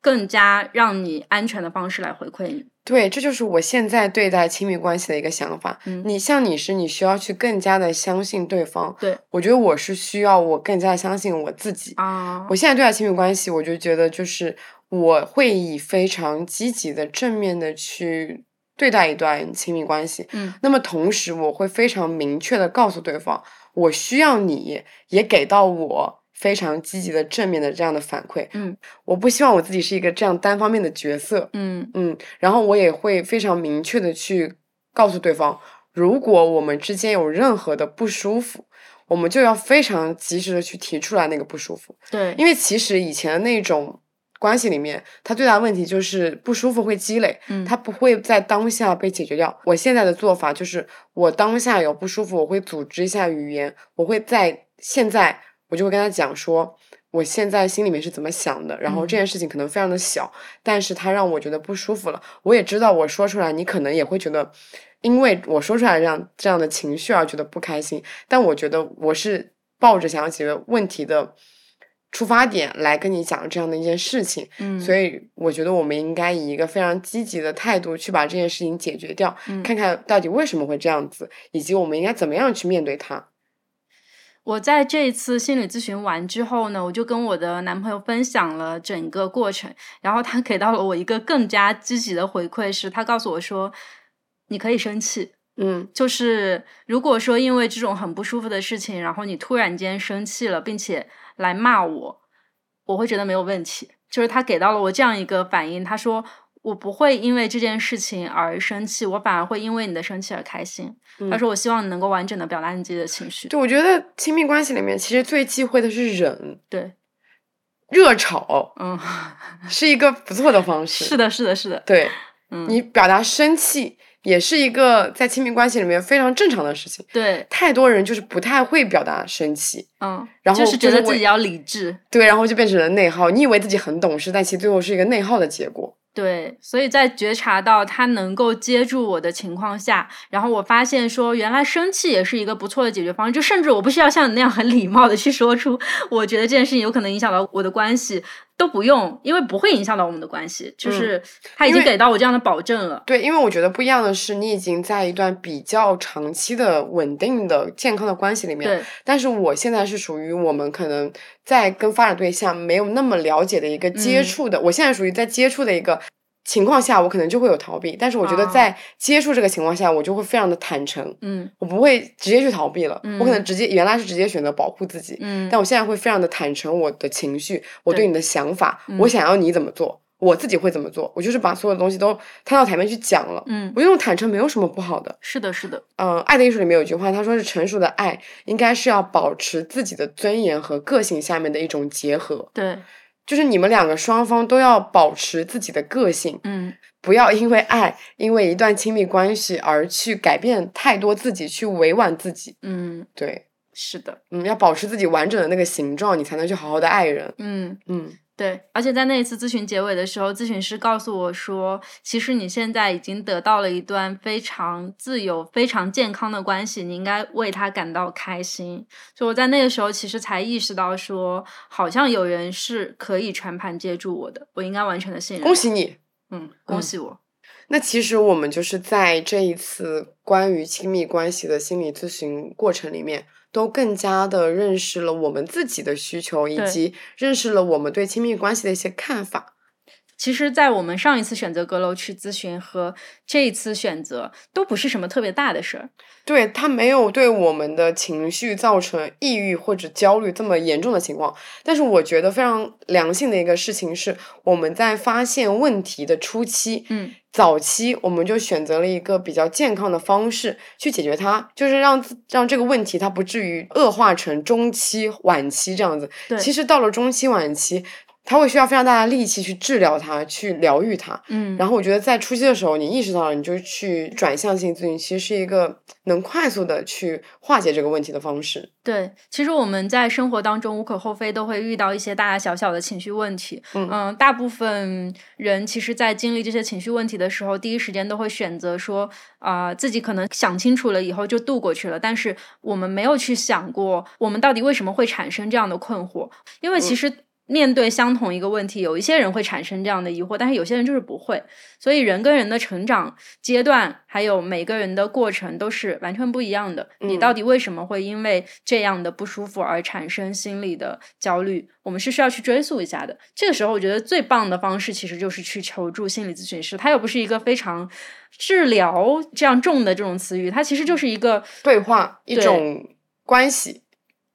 B: 更加让你安全的方式来回馈你，
C: 对，这就是我现在对待亲密关系的一个想法。
B: 嗯，
C: 你像你是你需要去更加的相信对方，
B: 对
C: 我觉得我是需要我更加相信我自己
B: 啊。
C: 我现在对待亲密关系，我就觉得就是我会以非常积极的正面的去对待一段亲密关系。
B: 嗯，
C: 那么同时我会非常明确的告诉对方，我需要你也给到我。非常积极的正面的这样的反馈，
B: 嗯，
C: 我不希望我自己是一个这样单方面的角色，
B: 嗯
C: 嗯，然后我也会非常明确的去告诉对方，如果我们之间有任何的不舒服，我们就要非常及时的去提出来那个不舒服，
B: 对，
C: 因为其实以前的那种关系里面，它最大的问题就是不舒服会积累，
B: 嗯，
C: 它不会在当下被解决掉。我现在的做法就是，我当下有不舒服，我会组织一下语言，我会在现在。我就会跟他讲说，我现在心里面是怎么想的，然后这件事情可能非常的小，但是他让我觉得不舒服了。我也知道我说出来，你可能也会觉得，因为我说出来这样这样的情绪而觉得不开心。但我觉得我是抱着想要解决问题的出发点来跟你讲这样的一件事情，
B: 嗯，
C: 所以我觉得我们应该以一个非常积极的态度去把这件事情解决掉，看看到底为什么会这样子，以及我们应该怎么样去面对它。
B: 我在这一次心理咨询完之后呢，我就跟我的男朋友分享了整个过程，然后他给到了我一个更加积极的回馈，是他告诉我说：“你可以生气，
C: 嗯
B: 就是如果说因为这种很不舒服的事情，然后你突然间生气了，并且来骂我，我会觉得没有问题。就是他给到了我这样一个反应，他说我不会因为这件事情而生气，我反而会因为你的生气而开心。他
C: 嗯
B: 说我希望你能够完整的表达你自己的情绪。
C: 对，我觉得亲密关系里面其实最忌讳的是忍，
B: 对，
C: 热吵
B: 嗯，[laughs]
C: 是一个不错的方式。
B: 是的，是的，是的，
C: 对
B: 嗯，
C: 你表达生气也是一个在亲密关系里面非常正常的事情。
B: 对，
C: 太多人就是不太会表达生气，
B: 嗯，
C: 然后
B: 就是觉得自己要理智。
C: 对，然后就变成了内耗。你以为自己很懂事，但其实最后是一个内耗的结果。
B: 对，所以在觉察到他能够接住我的情况下，然后我发现说，原来生气也是一个不错的解决方式。就甚至我不需要像你那样很礼貌的去说出，我觉得这件事情有可能影响到我的关系，都不用，因为不会影响到我们的关系。就是他已经给到我这样的保证了。
C: 对，因为我觉得不一样的是，你已经在一段比较长期的、稳定的、健康的关系里面。
B: 对，
C: 但是我现在是属于我们可能在跟发展对象没有那么了解的一个接
B: 嗯
C: 触的，我现在属于在接触的一个情况下，我可能就会有逃避。但是我觉得
B: 哦
C: 在接触这个情况下，我就会非常的坦诚，
B: 嗯
C: 我不会直接去逃避了。我可能
B: 嗯
C: 直接原来是直接选择保护自己，
B: 嗯，
C: 但我现在会非常的坦诚我的情绪，我对
B: 对
C: 你的想法，
B: 嗯
C: 我想要你怎么做，我自己会怎么做，我就是把所有的东西都摊到台面去讲了。
B: 嗯，
C: 我觉得用坦诚没有什么不好的。
B: 是的，是的，
C: 嗯、爱的艺术》里面有一句话，他说是成熟的爱应该是要保持自己的尊严和个性下面的一种结合，
B: 对，
C: 就是你们两个双方都要保持自己的个性，
B: 嗯
C: 不要因为爱，因为一段亲密关系而去改变太多自己，去委婉自己。
B: 嗯，
C: 对，
B: 是的，
C: 嗯，要保持自己完整的那个形状，你才能去好好的爱人。
B: 嗯。
C: 嗯
B: 对，而且在那一次咨询结尾的时候，咨询师告诉我说，其实你现在已经得到了一段非常自由、非常健康的关系，你应该为他感到开心。所以我在那个时候其实才意识到说，好像有人是可以全盘接住我的，我应该完全的信任。
C: 恭！喜你！
B: 嗯，恭
C: 嗯
B: 喜我。
C: 那其实我们就是在这一次关于亲密关系的心理咨询过程里面，都更加的认识了我们自己的需求，以及认识了我们对亲密关系的一些看法。
B: 其实，在我们上一次选择阁楼去咨询和这一次选择，都不是什么特别大的事儿。
C: 对他没有对我们的情绪造成抑郁或者焦虑这么严重的情况，但是我觉得非常良性的一个事情是，我们在发现问题的初期，
B: 嗯，
C: 早期我们就选择了一个比较健康的方式去解决它，就是让自让这个问题它不至于恶化成中期、晚期这样子。
B: 对
C: 其实到了中期、晚期，它会需要非常大的力气去治疗它，去疗愈它。
B: 嗯，
C: 然后我觉得在初期的时候，你意识到了，你就去转向性咨询，其实是一个能快速的去化解这个问题的方式。
B: 对，其实我们在生活当中无可厚非都会遇到一些大大小小的情绪问题。
C: 嗯
B: 大部分人其实，在经历这些情绪问题的时候，第一时间都会选择说，啊、自己可能想清楚了以后就度过去了。但是我们没有去想过，我们到底为什么会产生这样的困惑？因为其
C: 嗯
B: 实。面对相同一个问题，有一些人会产生这样的疑惑，但是有些人就是不会。所以人跟人的成长阶段，还有每个人的过程都是完全不一样的。你
C: 嗯
B: 到底为什么会因为这样的不舒服而产生心理的焦虑？我们是需要去追溯一下的。这个时候，我觉得最棒的方式其实就是去求助心理咨询师。他又不是一个非常治疗这样重的这种词语，它其实就是一个
C: 对话一种关系。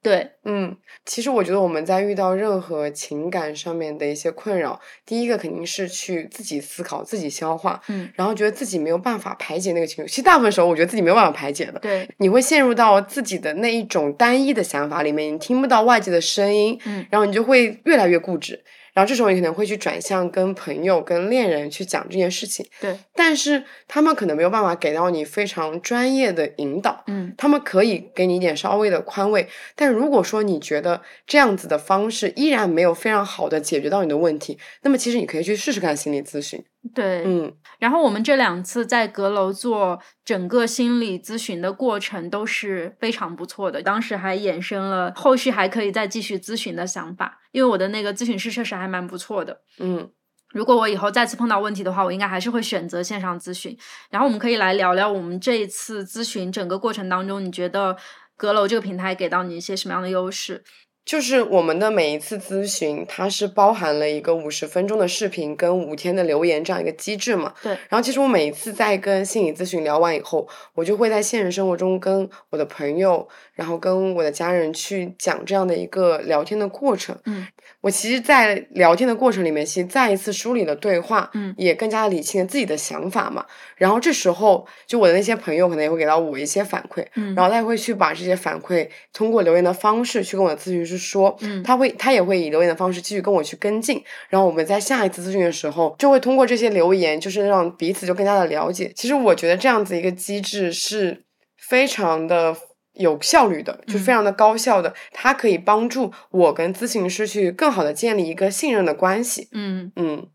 B: 对
C: 嗯，其实我觉得我们在遇到任何情感上面的一些困扰，第一个肯定是去自己思考、自己消化，
B: 嗯，
C: 然后觉得自己没有办法排解那个情绪。其实大部分时候，我觉得自己没有办法排解的。
B: 对，
C: 你会陷入到自己的那一种单一的想法里面，你听不到外界的声音，
B: 嗯
C: 然后你就会越来越固执，然后这时候你可能会去转向跟朋友、跟恋人去讲这件事情，
B: 对，
C: 但是他们可能没有办法给到你非常专业的引导，
B: 嗯
C: 他们可以给你一点稍微的宽慰，但如果说你觉得这样子的方式依然没有非常好的解决到你的问题，那么其实你可以去试试看心理咨询，
B: 对，
C: 嗯。
B: 然后我们这两次在阁楼做整个心理咨询的过程都是非常不错的，当时还衍生了后续还可以再继续咨询的想法，因为我的那个咨询师确实还蛮不错的。
C: 嗯
B: 如果我以后再次碰到问题的话，我应该还是会选择线上咨询。然后我们可以来聊聊我们这一次咨询整个过程当中，你觉得阁楼这个平台给到你一些什么样的优势？
C: 就是我们的每一次咨询，它是包含了一个五十分钟的视频跟五天的留言这样一个机制嘛。
B: 对。
C: 然后其实我每一次在跟心理咨询聊完以后，我就会在现实生活中跟我的朋友，然后跟我的家人去讲这样的一个聊天的过程。
B: 嗯。
C: 我其实，在聊天的过程里面，其实再一次梳理了对话，
B: 嗯，
C: 也更加理清了自己的想法嘛。然后这时候，就我的那些朋友可能也会给到我一些反馈，
B: 嗯，
C: 然后他也会去把这些反馈通过留言的方式去跟我的咨询师说，
B: 嗯，
C: 他会他也会以留言的方式继续跟我去跟进。然后我们在下一次咨询的时候，就会通过这些留言，就是让彼此就更加的了解。其实我觉得这样子一个机制是非常的。有效率的，就是非常的高效的，它可以帮助我跟咨询师去更好的建立一个信任的关系。
B: 嗯
C: 嗯，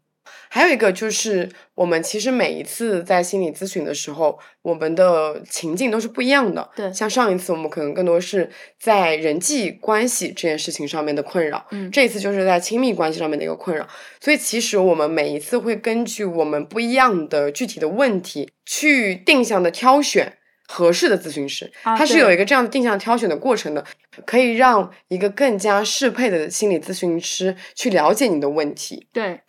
C: 还有一个就是，我们其实每一次在心理咨询的时候，我们的情境都是不一样的。
B: 对，
C: 像上一次我们可能更多是在人际关系这件事情上面的困扰，
B: 嗯，
C: 这一次就是在亲密关系上面的一个困扰。所以其实我们每一次会根据我们不一样的具体的问题，去定向的挑选。合适的咨询师，它是有一个这样的定向挑选的过程的，可以让一个更加适配的心理咨询师去了解你的问题。
B: 对，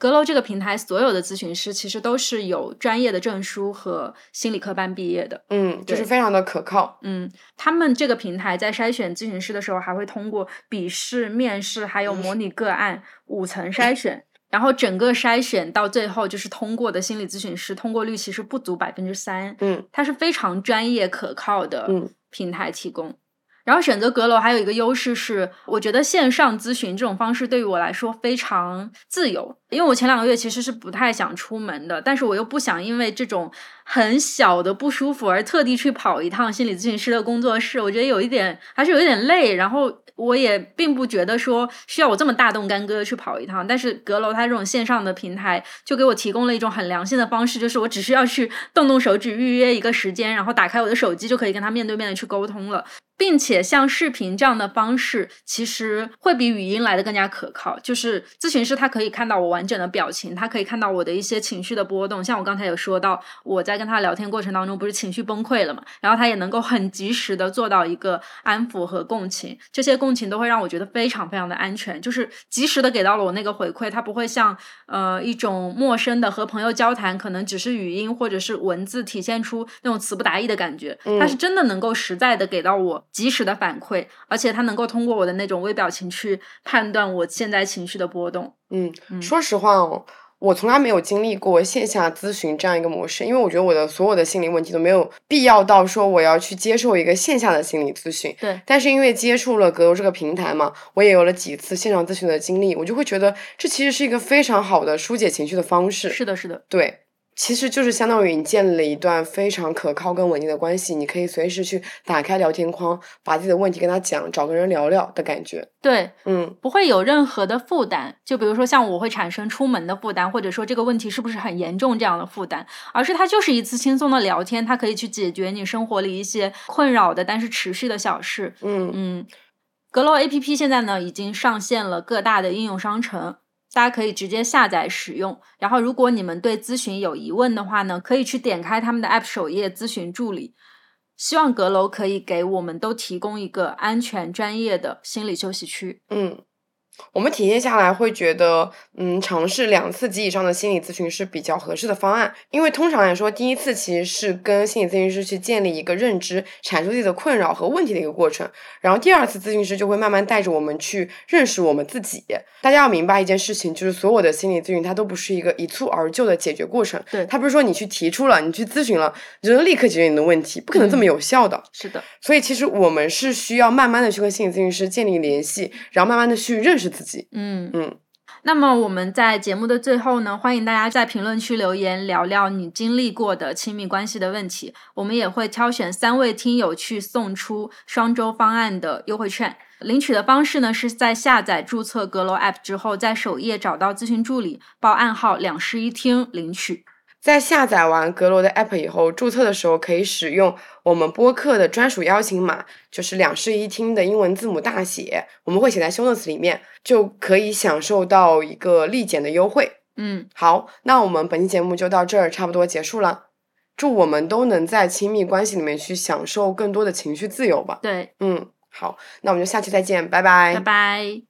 B: 阁楼这个平台所有的咨询师其实都是有专业的证书和心理科班毕业的，
C: 嗯，就是非常的可靠。
B: 嗯，他们这个平台在筛选咨询师的时候，还会通过笔试、面试还有模拟个案五层筛选。然后整个筛选到最后就是通过的心理咨询师通过率其实不足百分之三，
C: 嗯，
B: 它是非常专业可靠的平台提供。
C: 嗯、
B: 然后选择阁楼还有一个优势是，我觉得线上咨询这种方式对于我来说非常自由，因为我前两个月其实是不太想出门的，但是我又不想因为这种很小的不舒服而特地去跑一趟心理咨询师的工作室，我觉得有一点还是有一点累，然后。我也并不觉得说需要我这么大动干戈去跑一趟，但是阁楼它这种线上的平台就给我提供了一种很良心的方式，就是我只需要去动动手指预约一个时间，然后打开我的手机就可以跟他面对面的去沟通了。并且像视频这样的方式，其实会比语音来的更加可靠。就是咨询师他可以看到我完整的表情，他可以看到我的一些情绪的波动。像我刚才有说到，我在跟他聊天过程当中不是情绪崩溃了嘛，然后他也能够很及时的做到一个安抚和共情，这些共情都会让我觉得非常非常的安全，就是及时的给到了我那个回馈，他不会像呃一种陌生的和朋友交谈，可能只是语音或者是文字体现出那种词不达意的感觉，他是真的能够实在的给到我。及时的反馈，而且他能够通过我的那种微表情去判断我现在情绪的波动。
C: 嗯，说实话哦，我从来没有经历过线下咨询这样一个模式，因为我觉得我的所有的心理问题都没有必要到说我要去接受一个线下的心理咨询。
B: 对。
C: 但是因为接触了格斗这个平台嘛，我也有了几次线上咨询的经历，我就会觉得这其实是一个非常好的疏解情绪的方式。
B: 是的，是的，
C: 对。其实就是相当于你建立了一段非常可靠跟稳定的关系，你可以随时去打开聊天框，把自己的问题跟他讲，找个人聊聊的感觉。
B: 对，
C: 嗯，
B: 不会有任何的负担。就比如说像我会产生出门的负担，或者说这个问题是不是很严重这样的负担，而是它就是一次轻松的聊天，它可以去解决你生活里一些困扰的但是持续的小事。
C: 嗯
B: 嗯，阁楼 A P P 现在呢已经上线了各大的应用商城。大家可以直接下载使用，然后如果你们对咨询有疑问的话呢，可以去点开他们的 App 首页咨询助理。希望阁楼可以给我们都提供一个安全、专业的心理休息区。
C: 嗯。我们体验下来会觉得，嗯，尝试两次及以上的心理咨询是比较合适的方案。因为通常来说，第一次其实是跟心理咨询师去建立一个认知，阐述自己的困扰和问题的一个过程。然后第二次咨询师就会慢慢带着我们去认识我们自己。大家要明白一件事情，就是所有的心理咨询它都不是一个一蹴而就的解决过程。
B: 对，
C: 它不是说你去提出了，你去咨询了，你就能立刻解决你的问题，不可能这么有效的。
B: 是的。
C: 所以其实我们是需要慢慢的去跟心理咨询师建立联系，然后慢慢的去认识自己。
B: 嗯
C: 嗯。
B: 那么我们在节目的最后呢，欢迎大家在评论区留言，聊聊你经历过的亲密关系的问题。我们也会挑选三位听友去送出双周方案的优惠券。[laughs] 领取的方式呢，是在下载注册阁楼 App 之后，在首页找到咨询助理，报暗号“两室一厅”领取。
C: 在下载完格罗的 App 以后，注册的时候可以使用我们播客的专属邀请码，就是两室一厅的英文字母大写，我们会写在 show notes 里面，就可以享受到一个立减的优惠。
B: 嗯，
C: 好，那我们本期节目就到这儿，差不多结束了。祝我们都能在亲密关系里面去享受更多的情绪自由吧。
B: 对，
C: 嗯，好，那我们就下期再见，拜拜，
D: 拜拜。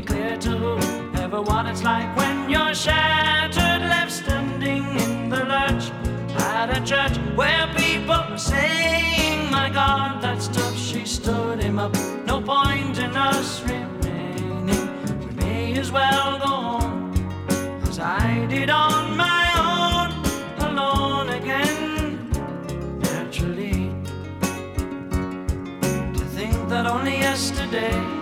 E: Clear to what it's like when you're shattered left standing in the lurch at a church where people are saying my god that's tough she stood him up no point in us remaining we may as well go home as i did on my own alone again naturally. To think that only yesterday